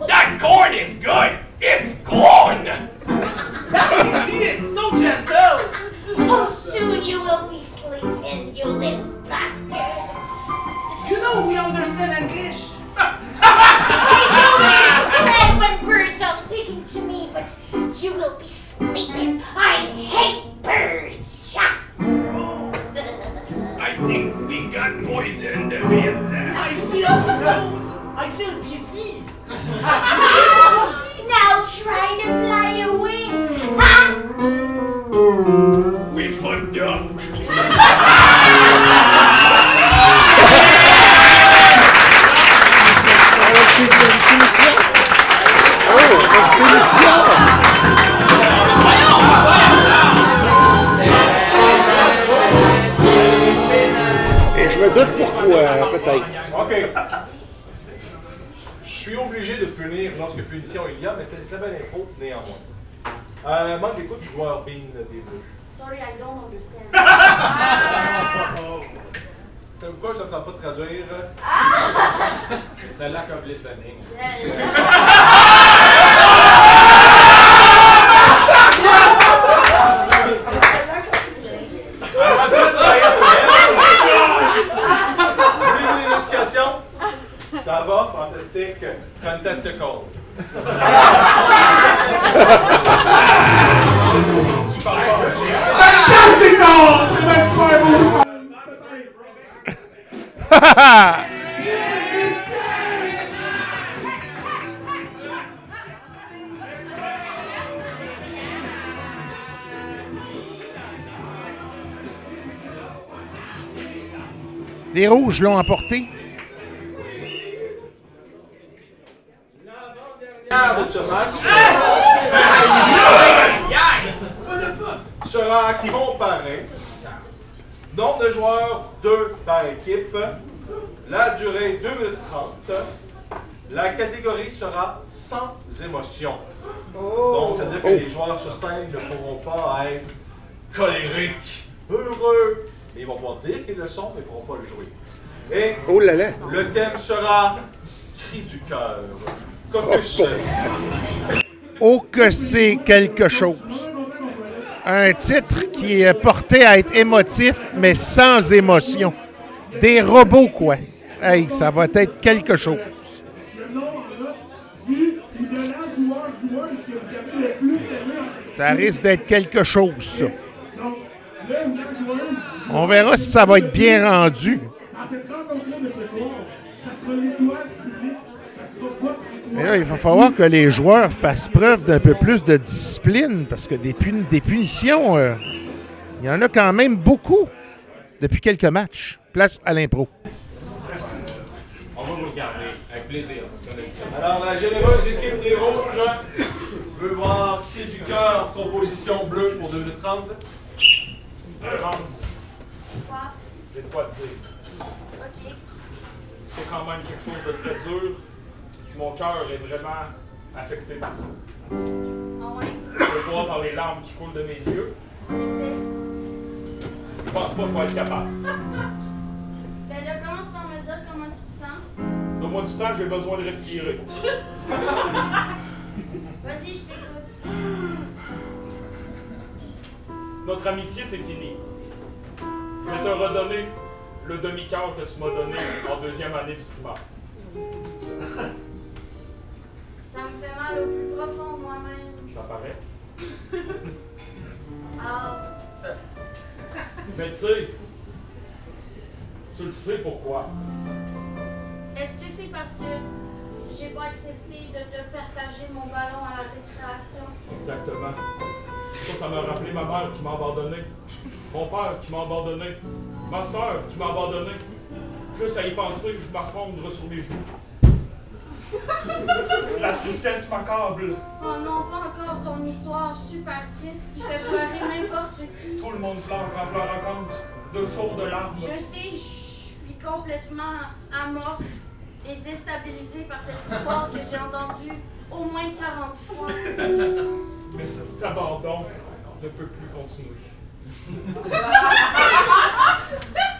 that corn is good. It's corn. That baby is so gentle. Oh, soon you will be sleeping, you little bastards! You know we understand English. I don't understand when birds are speaking to me, but you will be sleeping. I hate birds! I think we got poisoned a bit. I feel so. I feel dizzy. now try to fly away. Ha! We fucked up. Et peut-être. OK. Je suis obligé de punir lorsque punition il y a, mais c'est une très belle info, néanmoins. Euh, manque d'écoute du joueur Bean des Bleus. Sorry, I don't understand. Pourquoi ça ne pas de traduire? C'est lack of listening. Voulez-vous des notifications? Ça va, fantastique, fantastical. Fantastical! C'est même pas un mot. Les Rouges l'ont emporté. Dernière de ce match sera comparé. Nombre de joueurs, 2 par équipe. La durée, 2 minutes 30. La catégorie sera sans émotion. Donc, c'est-à-dire que les joueurs sur scène ne pourront pas être colériques, heureux. Mais ils vont pouvoir dire qu'ils le sont, mais ils ne pourront pas le jouer. Et Oh là là. le thème sera Cri du cœur. Caucus. Oh que c'est quelque chose. Un titre qui est porté à être émotif, mais sans émotion. Des robots, quoi. Hey, ça va être quelque chose. Ça risque d'être quelque chose, ça. On verra si ça va être bien rendu. Mais là, il va falloir que les joueurs fassent preuve d'un peu plus de discipline parce que des, puni- des punitions, euh, il y en a quand même beaucoup depuis quelques matchs. Place à l'impro. On va vous regarder avec plaisir. Alors, la généreuse équipe des Rouges veut voir Cri du cœur, composition bleue pour 2030. Avance. Quoi? J'ai de quoi te dire. Ok. C'est quand même quelque chose de très dur. Puis Mon cœur est vraiment affecté par ça. Ah? Je peux voir par les larmes qui coulent de mes yeux. En effet. Je pense pas que je vais être capable. Ben là, commence par me dire comment tu te sens. Donne-moi du temps, j'ai besoin de respirer. Vas-y, je t'écoute. Notre amitié, c'est fini. Je vais te redonner le demi-quart que tu m'as donné en deuxième année du primaire. Ça me fait mal au plus profond de moi-même. Ça paraît. Ah, Mais tu sais, tu le sais pourquoi. est-ce que c'est parce que j'ai pas accepté de te partager mon ballon à la récréation? Exactement. Ça, ça m'a rappelé ma mère qui m'a abandonné. Mon père qui m'a abandonné. Ma soeur qui m'a abandonné. Juste à y penser, je m'affondre sur mes joues. La tristesse m'accable. Oh non, pas encore ton histoire super triste qui fait pleurer n'importe qui. Tout le monde pleure quand je leur raconte de chaudes larmes. Je sais, je suis complètement amorphe et déstabilisée par cette histoire que j'ai entendue au moins 40 fois. Mais cet abandon ne peut plus continuer.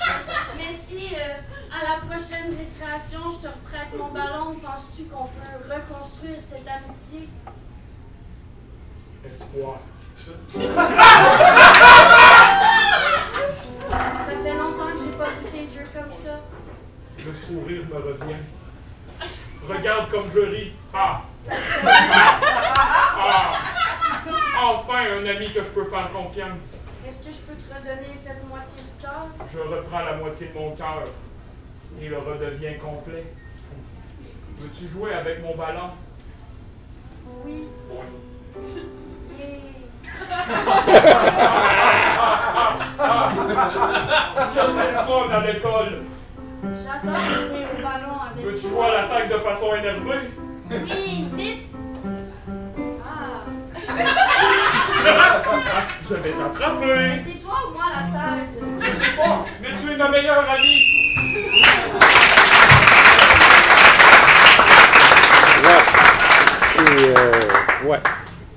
Mais si euh, à la prochaine récréation, je te reprête mon ballon, penses-tu qu'on peut reconstruire cette amitié? Espoir. Ça fait longtemps que j'ai pas vu tes yeux comme ça. Le sourire me revient. Regarde comme je ris. Ah! Ah! Enfin un ami que je peux faire confiance. Est-ce que je peux te redonner cette moitié de cœur? Je reprends la moitié de mon cœur. Il redevient complet. Veux-tu jouer avec mon ballon? Oui. Oui. Et... Que c'est le fun à l'école! J'adore jouer au ballon avec Veux-tu jouer à l'attaque de façon énervée? Oui, vite! Ah! Je vais Mais t'attraper! c'est toi ou moi la tête? Je sais pas, mais tu es ma meilleure amie! C'est. euh, ouais.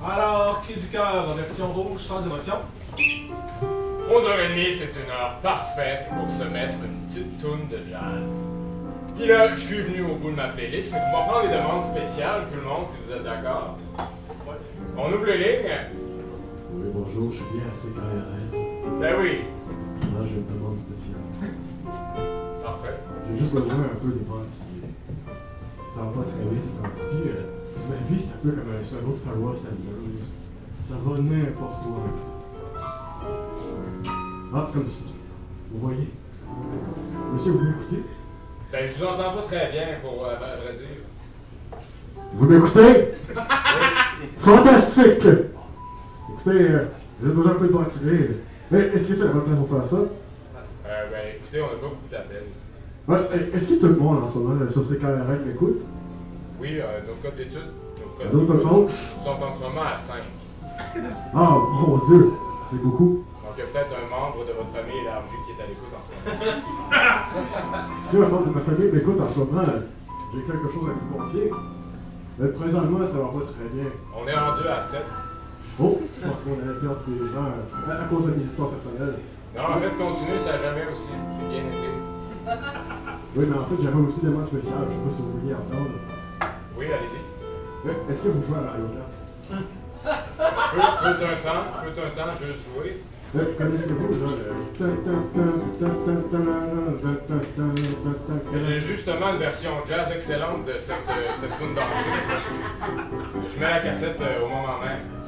Alors, Cri du cœur, version rouge, sans émotion? 11h30, c'est une heure parfaite pour se mettre une petite toune de jazz. Puis là, je suis venu au bout de ma playlist, qu'on va prendre les demandes spéciales, tout le monde, si vous êtes d'accord. On ouvre les lignes? Oui, bonjour, je suis bien à CKRL. Ben oui. Là, j'ai une demande spéciale. Parfait. J'ai juste besoin un peu d'éventiller. Ça va pas très bien ces temps-ci. euh, Ma vie, c'est un peu comme un solo de Pharoah Sanders. Ça va n'importe où. Ah, comme ça. Vous voyez? Monsieur, vous m'écoutez? Ben, je vous entends pas très bien, pour euh, vrai dire. Vous m'écoutez? Fantastique! Écoutez, euh, j'ai besoin un peu de ventiler. Mais est-ce que c'est la bonne place pour faire ça? Euh, ben, écoutez, on n'a pas beaucoup d'appels. Ouais, Est-ce que tout le monde en ce moment sur ces KRL m'écoute? Oui, euh, nos codes d'études, nos codes D'autres sont en ce moment à 5. Ah, mon Dieu, c'est beaucoup. Donc, il y a peut-être un membre de votre famille élargie qui est à l'écoute en ce moment. Si un membre de ma famille m'écoute en ce moment, j'ai quelque chose à vous confier. Mais présentement, ça va pas très bien. On est rendu à 7. Oh, je pense qu'on avait perdu des gens à, cause de mes histoires personnelles. Non, en fait, continuer, ça a jamais aussi bien été. oui, mais en fait, j'avais aussi des demandes spéciales. Je sais pas si vous voulez entendre. Oui, allez-y. Est-ce que vous jouez à Mario Kart? Faites un temps, faites un temps, juste jouer. Connaissez-vous. J'ai justement une version jazz excellente de cette, cette tune d'orgue. Je mets la cassette au moment même.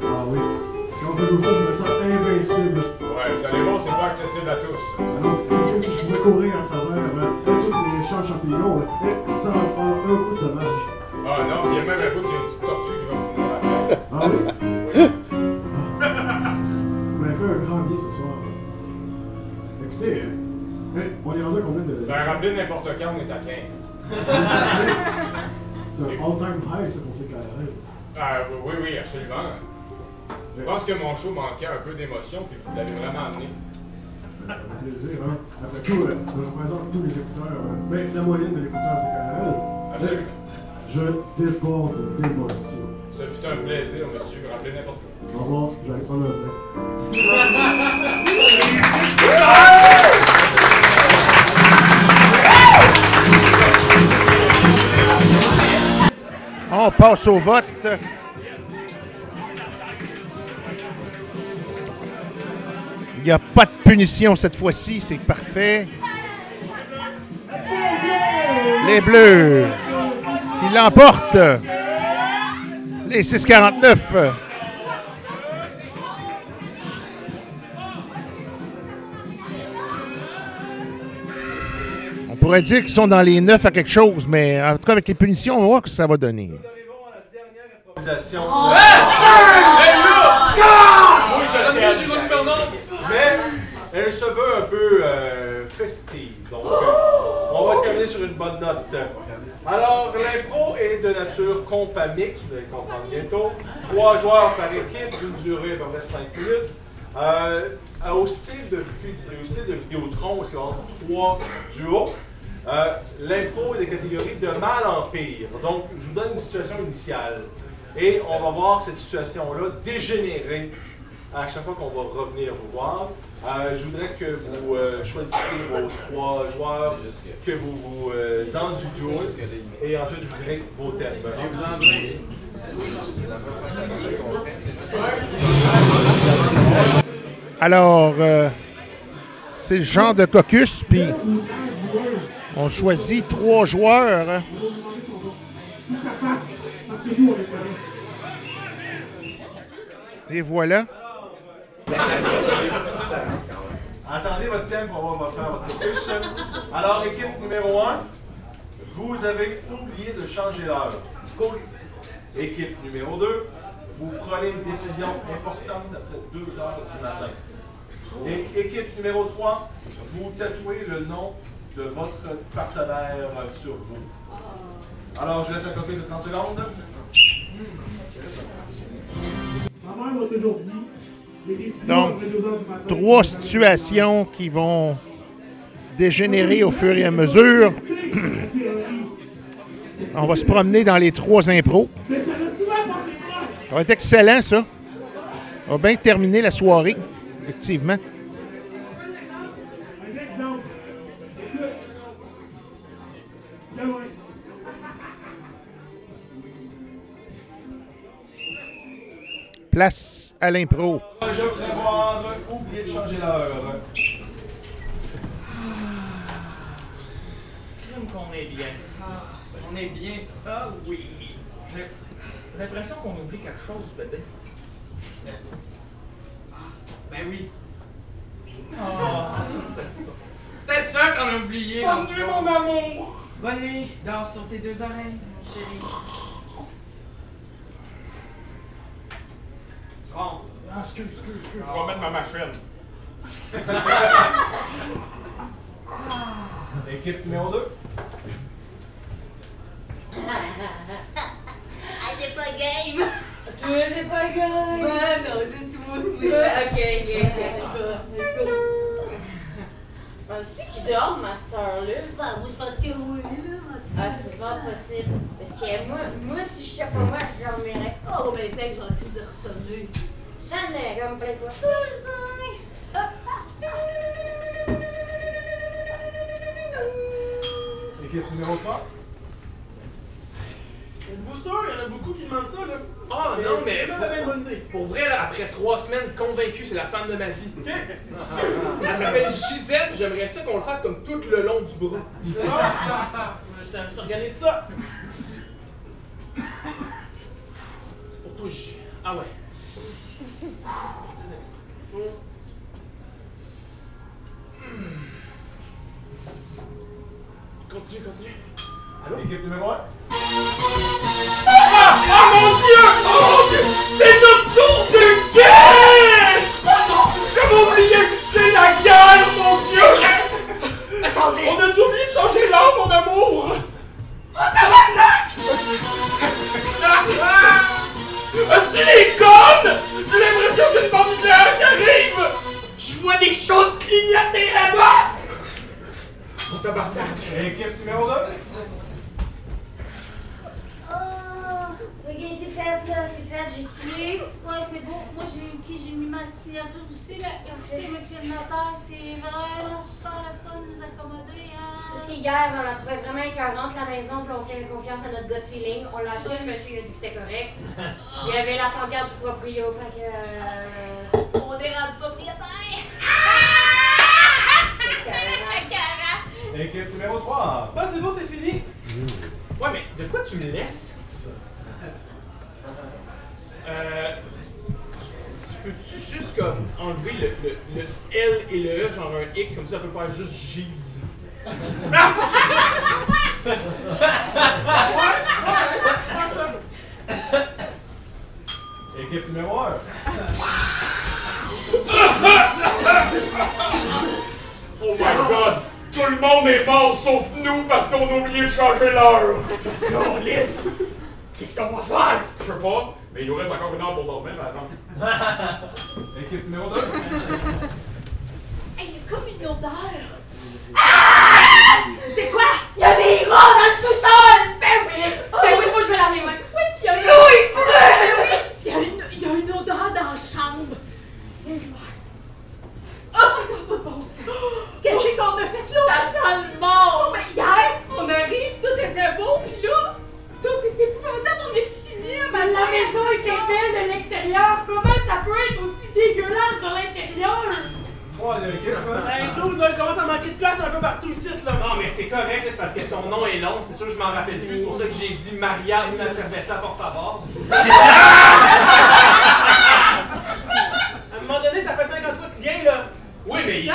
Fait, je ça, je me sens invincible. Ouais, vous allez voir, c'est pas accessible à tous. Alors, est-ce que si je pouvais courir à travers euh, tous les champs de champignons euh, sans prendre un coup de dommage? Ah non, il y a même un bout qui a une petite tortue qui va vous la tête. Ah oui? Vous m'avez fait un grand bien ce soir. Écoutez, euh, on est rendu à combien de. Ben, rappelez n'importe quand, on est à 15. C'est un all-time high, ça, pour ces KRL. Ah, oui, oui, absolument. Je pense que mon show manquait un peu d'émotion, puis vous l'avez vraiment amené. Ça fait plaisir, hein? Après tout, euh, je représente tous les écouteurs. hein. Mais la moyenne de l'écouteur, c'est KRL. Absolument. Je déborde d'émotion. Ce fut un plaisir, monsieur. Rappelez n'importe quoi. Au revoir, j'allais prendre un. On passe au vote. N'y a pas de punition cette fois-ci, c'est parfait. Les Bleus qui l'emportent. Les 649. On pourrait dire qu'ils sont dans les 9 à quelque chose, mais en tout cas, avec les punitions, on va voir ce que ça va donner. Improvisation. Oui, je t'ai dit votre pardon. Mais elle se veut un peu euh, festive. Donc, euh, on va sur une bonne note. Alors, l'impro est de nature compa mix, vous allez comprendre bientôt. Trois joueurs par équipe, d'une durée d'à peu près 5 minutes. Euh, au, style de, au style de Vidéotron, aura trois duos. Euh, L'impro est des catégories de mal en pire. Donc, je vous donne une situation initiale. Et on va voir cette situation-là dégénérer à chaque fois qu'on va revenir vous voir. Euh, je voudrais que vous euh, choisissiez vos trois joueurs, que vous vous euh, et ensuite je vous dirai vos thèmes. Alors, euh, c'est le genre de caucus, puis on choisit trois joueurs. hein. Et voilà. Attendez votre thème pour voir faire votre focus. Alors, équipe numéro 1, vous avez oublié de changer l'heure. Équipe numéro 2, vous prenez une décision importante à 2 heures du matin. Et équipe numéro 3, vous tatouez le nom de votre partenaire sur vous. Alors, je laisse un copie de 30 secondes. Ma m'a toujours dit Donc, après 2 heures du matin. trois situations qui vont dégénérer au fur et à mesure. On va se promener dans les trois impros. Ça va être excellent, ça. On va bien terminer la soirée, effectivement. Place à l'impro. Je vous avoir oublié de changer l'heure. Qu'on est bien. On est bien ça, oui. J'ai l'impression qu'on oublie quelque chose, bébé. Ben oui. Ah, ça c'était ça. C'était ça qu'on a oublié. Bonne nuit, mon amour! Bonne nuit. Dors sur tes deux oreilles, mon chéri. Tu. Ah, excuse, excuse, excuse, je vais mettre ma machine. Équipe numéro 2. Ah, t'es pas game. Tu es pas gay. Ouais, non, c'est tout. Ok, ok, ok. Let's go. Penses-tu qu'il dort, ma soeur, là? Bah, je pense que oui, là. Ah, c'est fort possible. Parce que moi, moi si j'étais pas moi, je dormirais. Oh, ben, t'es suis de ressonner. Ça n'est comme plein de fois. Équipe numéro 3. Êtes-vous sûr? Il y en a beaucoup qui demandent ça, là. Ah non, mais pas pour, pour vrai, là, après trois semaines, convaincu, c'est la femme de ma vie. OK? Elle s'appelle Gisèle, j'aimerais ça qu'on le fasse comme tout le long du bras. Je t'organise ça. C'est pour toucher. Ah ouais. Continue, continue. Allô? Équipe ah, ah, mon dieu! Oh mon dieu! C'est notre tour de guerre! Oh non! J'avais oublié! C'est la guerre, mon dieu! Attendez! On a-tu oublié de changer l'heure, mon amour? Oh, tabarnak! Ah, c'est les connes! J'ai l'impression que une bombe nucléaire qui arrive! Je vois des choses clignoter là-bas! Oh tabarnak! Équipe numéro 2. Ok, c'est fait là, c'est fait, j'ai signé. Ouais, c'est bon. Moi, j'ai ok, j'ai mis ma signature aussi là. Écoutez, monsieur le notaire, c'est vraiment super le fun de nous accommoder. Hein. Parce qu'hier, on la trouvait vraiment écœurante, la maison, puis on fait confiance à notre gut feeling. On l'a acheté, le monsieur il a dit que c'était correct. Il y avait la pancarte du proprio, fait que. euh, On est rendu propriétaire. Équipe numéro 3. Ah, c'est bon, c'est fini. Ouais, mais de quoi tu me laisses? Euh. Tu, tu peux-tu juste comme enlever le, le, le L et le E, genre un X, comme ça, ça peut faire juste Gise? Équipe numéro 1. Oh my god! Tout le monde est mort sauf nous parce qu'on a oublié de changer l'heure! Qu'est-ce qu'on va faire? Je sais pas, mais il nous reste encore une heure pour dormir, par exemple. Équipe numéro 2. Hey, il y a comme une odeur. C'est quoi? Il y a des rats dans le sous-sol! Ben oui! Ben oui, moi je vais l'amener, moi. Oui, puis il y a une... L'eau est bleue! Oui, il y a une, il y a une odeur dans la chambre. Viens voir. Oh, ça n'a pas de bon sens. Qu'est-ce qu'on a fait là? Ça? sent le mort! Oh, ben hier, on arrive, tout était beau, puis là, tout était épouvantable, on est signé à ma La maison est belle de l'extérieur. Comment ça peut être aussi dégueulasse de l'intérieur? Troisième équipe. Hey, dude, là, il commence à manquer de place un peu partout ici, là. Non, mais c'est correct, là, c'est parce que son nom est long. C'est sûr que je m'en rappelle plus. C'est pour ça que j'ai dit Maria una cerveza, por favor. À un moment donné, ça fait 50 fois que tu viens, là. Oui, mais il-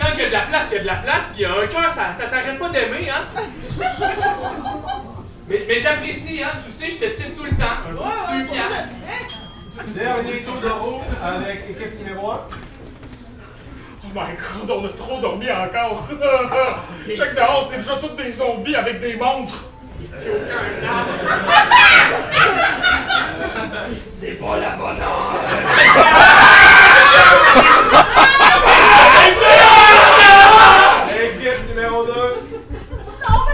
quand il y a de la place, il y a de la place. Puis il y a un cœur, ça, ça s'arrête pas d'aimer, hein? mais mais j'apprécie, hein? Tu sais, je te tire tout le temps. Un Ouais, petit ouais, deux piastres. Dernier tour de roue avec équipe numéro 1. Oh my god, on a trop dormi encore! Chaque dehors, c'est déjà tous des zombies avec des montres! Puis aucun arbre. C'est pas la bonne heure. Équipe numéro 2.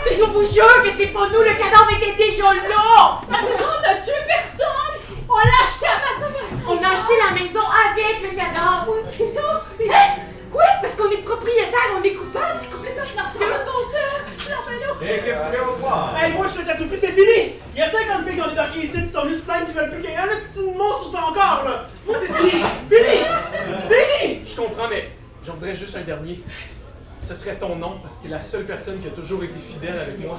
Mais je vous jure que c'est pas nous, le cadavre était déjà là! Ah, c'est ça, on a tué personne! On l'a acheté à ma personne! On a acheté la maison avec le cadavre! Oui, c'est ça! Mais Hein? Quoi? Parce qu'on est propriétaire, on est coupable, c'est complètement non, pas de bon sens! Non, mais là! Équipe numéro 3. Hey, moi, je te tatoue plus, c'est fini! Il y a 50 pays qui ont débarqué ici, qui sont venus se plaindre, qui veulent plus qu'il y ait un petit monstre sur ton corps, là! Moi, c'est fini! Fini! Fini! Je comprends, mais j'en voudrais juste un dernier. Ce serait ton nom, parce que la seule personne qui a toujours été fidèle avec moi.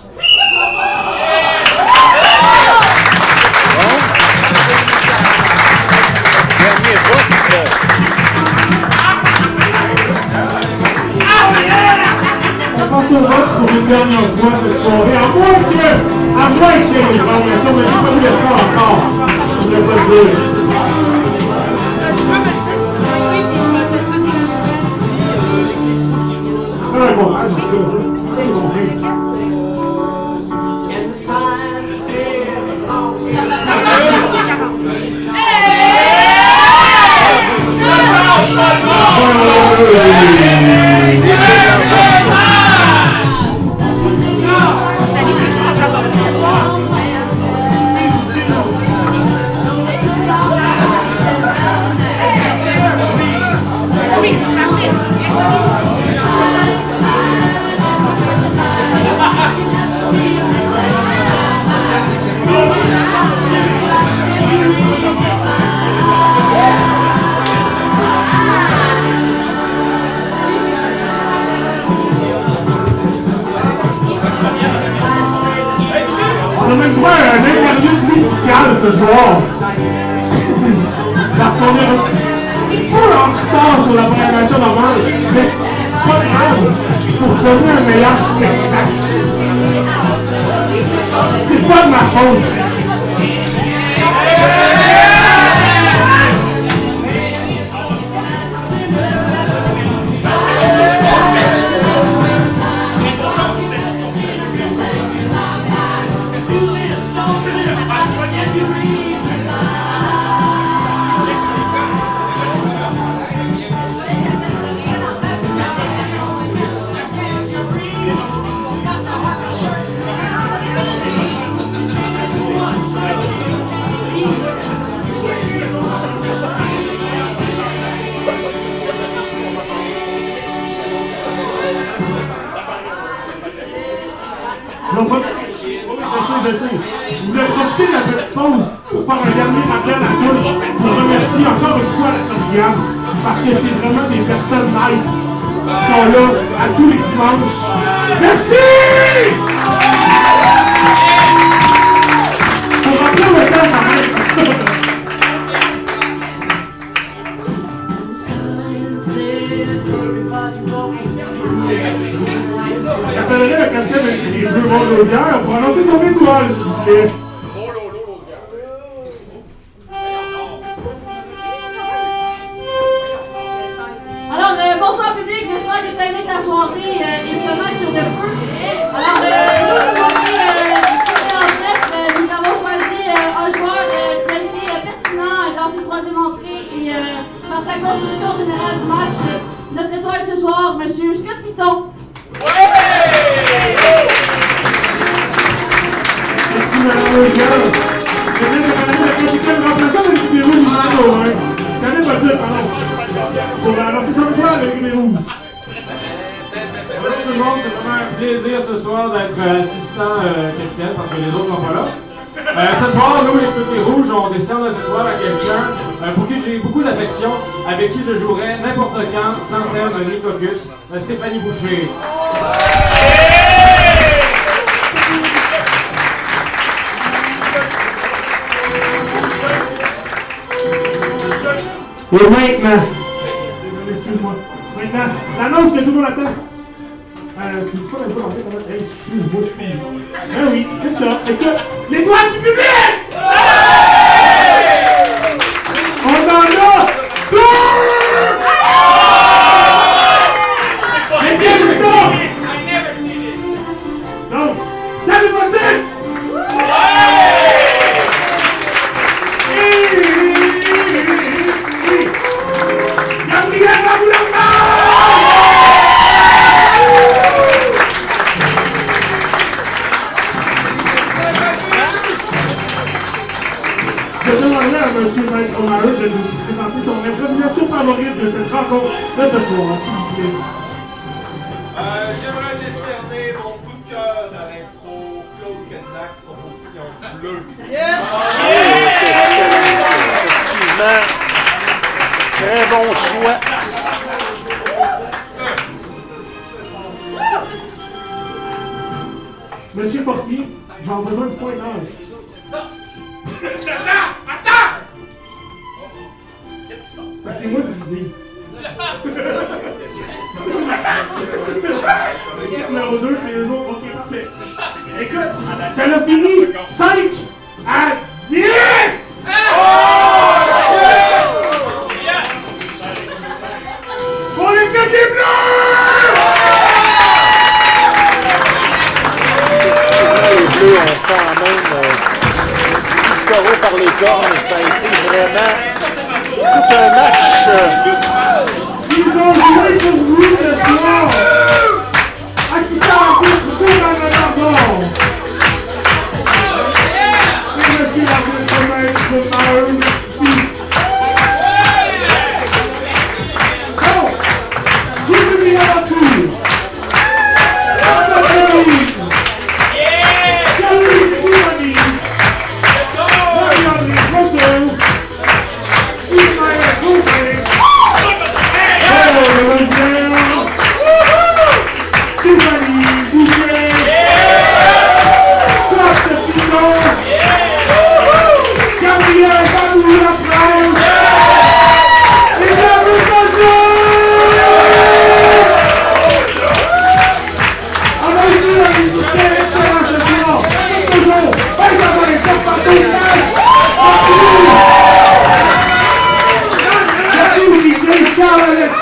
Passe au vote pour une dernière fois cette soirée. À moins que, à moins variation, mais je sais pas vous laisser encore. Je ne pas le dire. Ah, bon, ah, j'ai dit, soir. Parce qu'on est un en retard sur la programmation normale, mais c'est pas grave, pour donner un meilleur spectacle. C'est pas de ma faute. Pause pour faire un dernier appel à tous pour remercier encore une fois la Torriane parce que c'est vraiment des personnes nice qui sont là à tous les dimanches. Merci! Pour rappeler le temps quand même, parce que... J'appellerai le capitaine des deux d'osière pour annoncer son étoile, s'il vous plaît. Soirée euh, et ce match sur feu. Alors, euh, euh, euh, nous avons choisi euh, un joueur euh, qui a été euh, pertinent dans ses troisième entrées et euh, dans sa construction générale du match. Notre étoile ce soir, Monsieur Scott Piton. Merci, madame des Mano, hein. L'équipe des rouges. C'est vraiment un plaisir ce soir d'être euh, assistant euh, capitaine parce que les autres sont pas là. Euh, ce soir, nous, les Petits Rouges, on décerne notre étoile à quelqu'un pour qui j'ai beaucoup d'affection, avec qui je jouerais n'importe quand, sans thème ni focus, Stéphanie Boucher. Et maintenant, excuse-moi, maintenant, l'annonce que tout le monde attend. En fait, Hey, je suis. Ben oui, c'est ça. Écoute, l'étoile du public!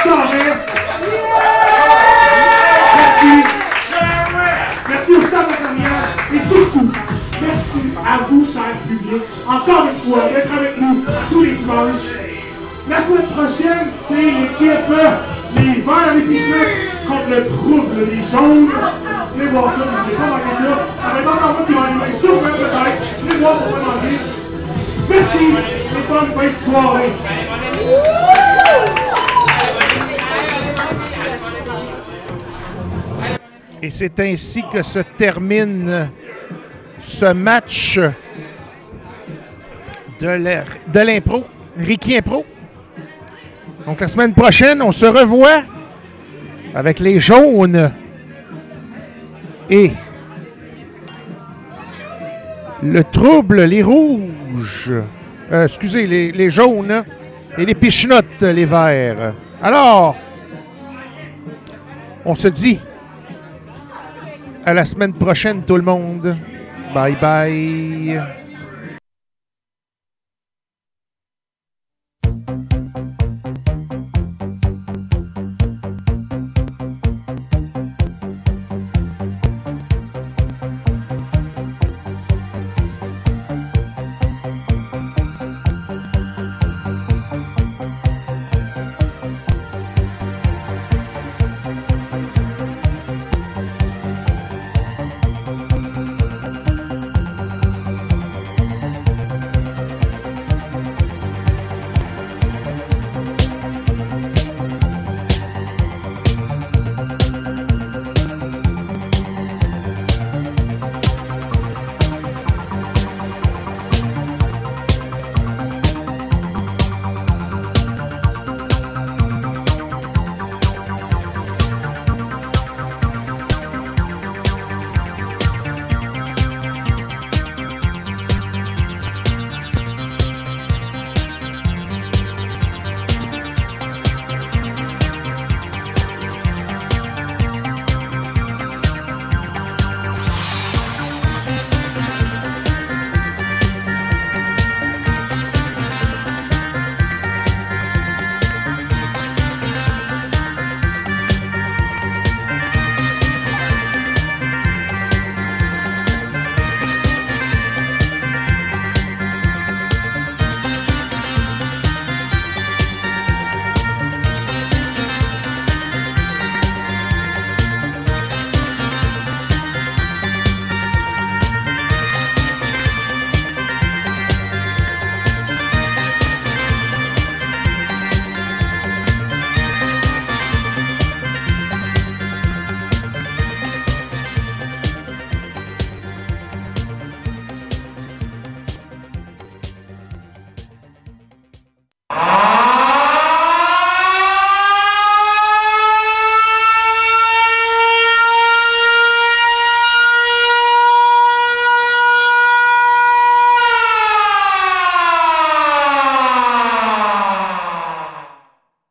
sang, man. Hein. Merci. Merci au staff et surtout, merci à vous, cher public, encore une fois, d'être avec nous tous les dimanches. La semaine prochaine, c'est l'équipe Les Verts les Pichenettes contre le trouble des jaunes. Les voir ça, n'oubliez pas manquer ça. Ça va être encore moi qui va animer sur le peut-être. Les voir pour demander. Merci et bonne fin de soirée. C'est ainsi que se termine ce match de l'impro, Ricky Impro. Donc la semaine prochaine, on se revoit avec les jaunes et le trouble, les rouges. Euh, excusez, les, les jaunes et les pichenottes, les verts. Alors, on se dit à la semaine prochaine, tout le monde. Bye bye.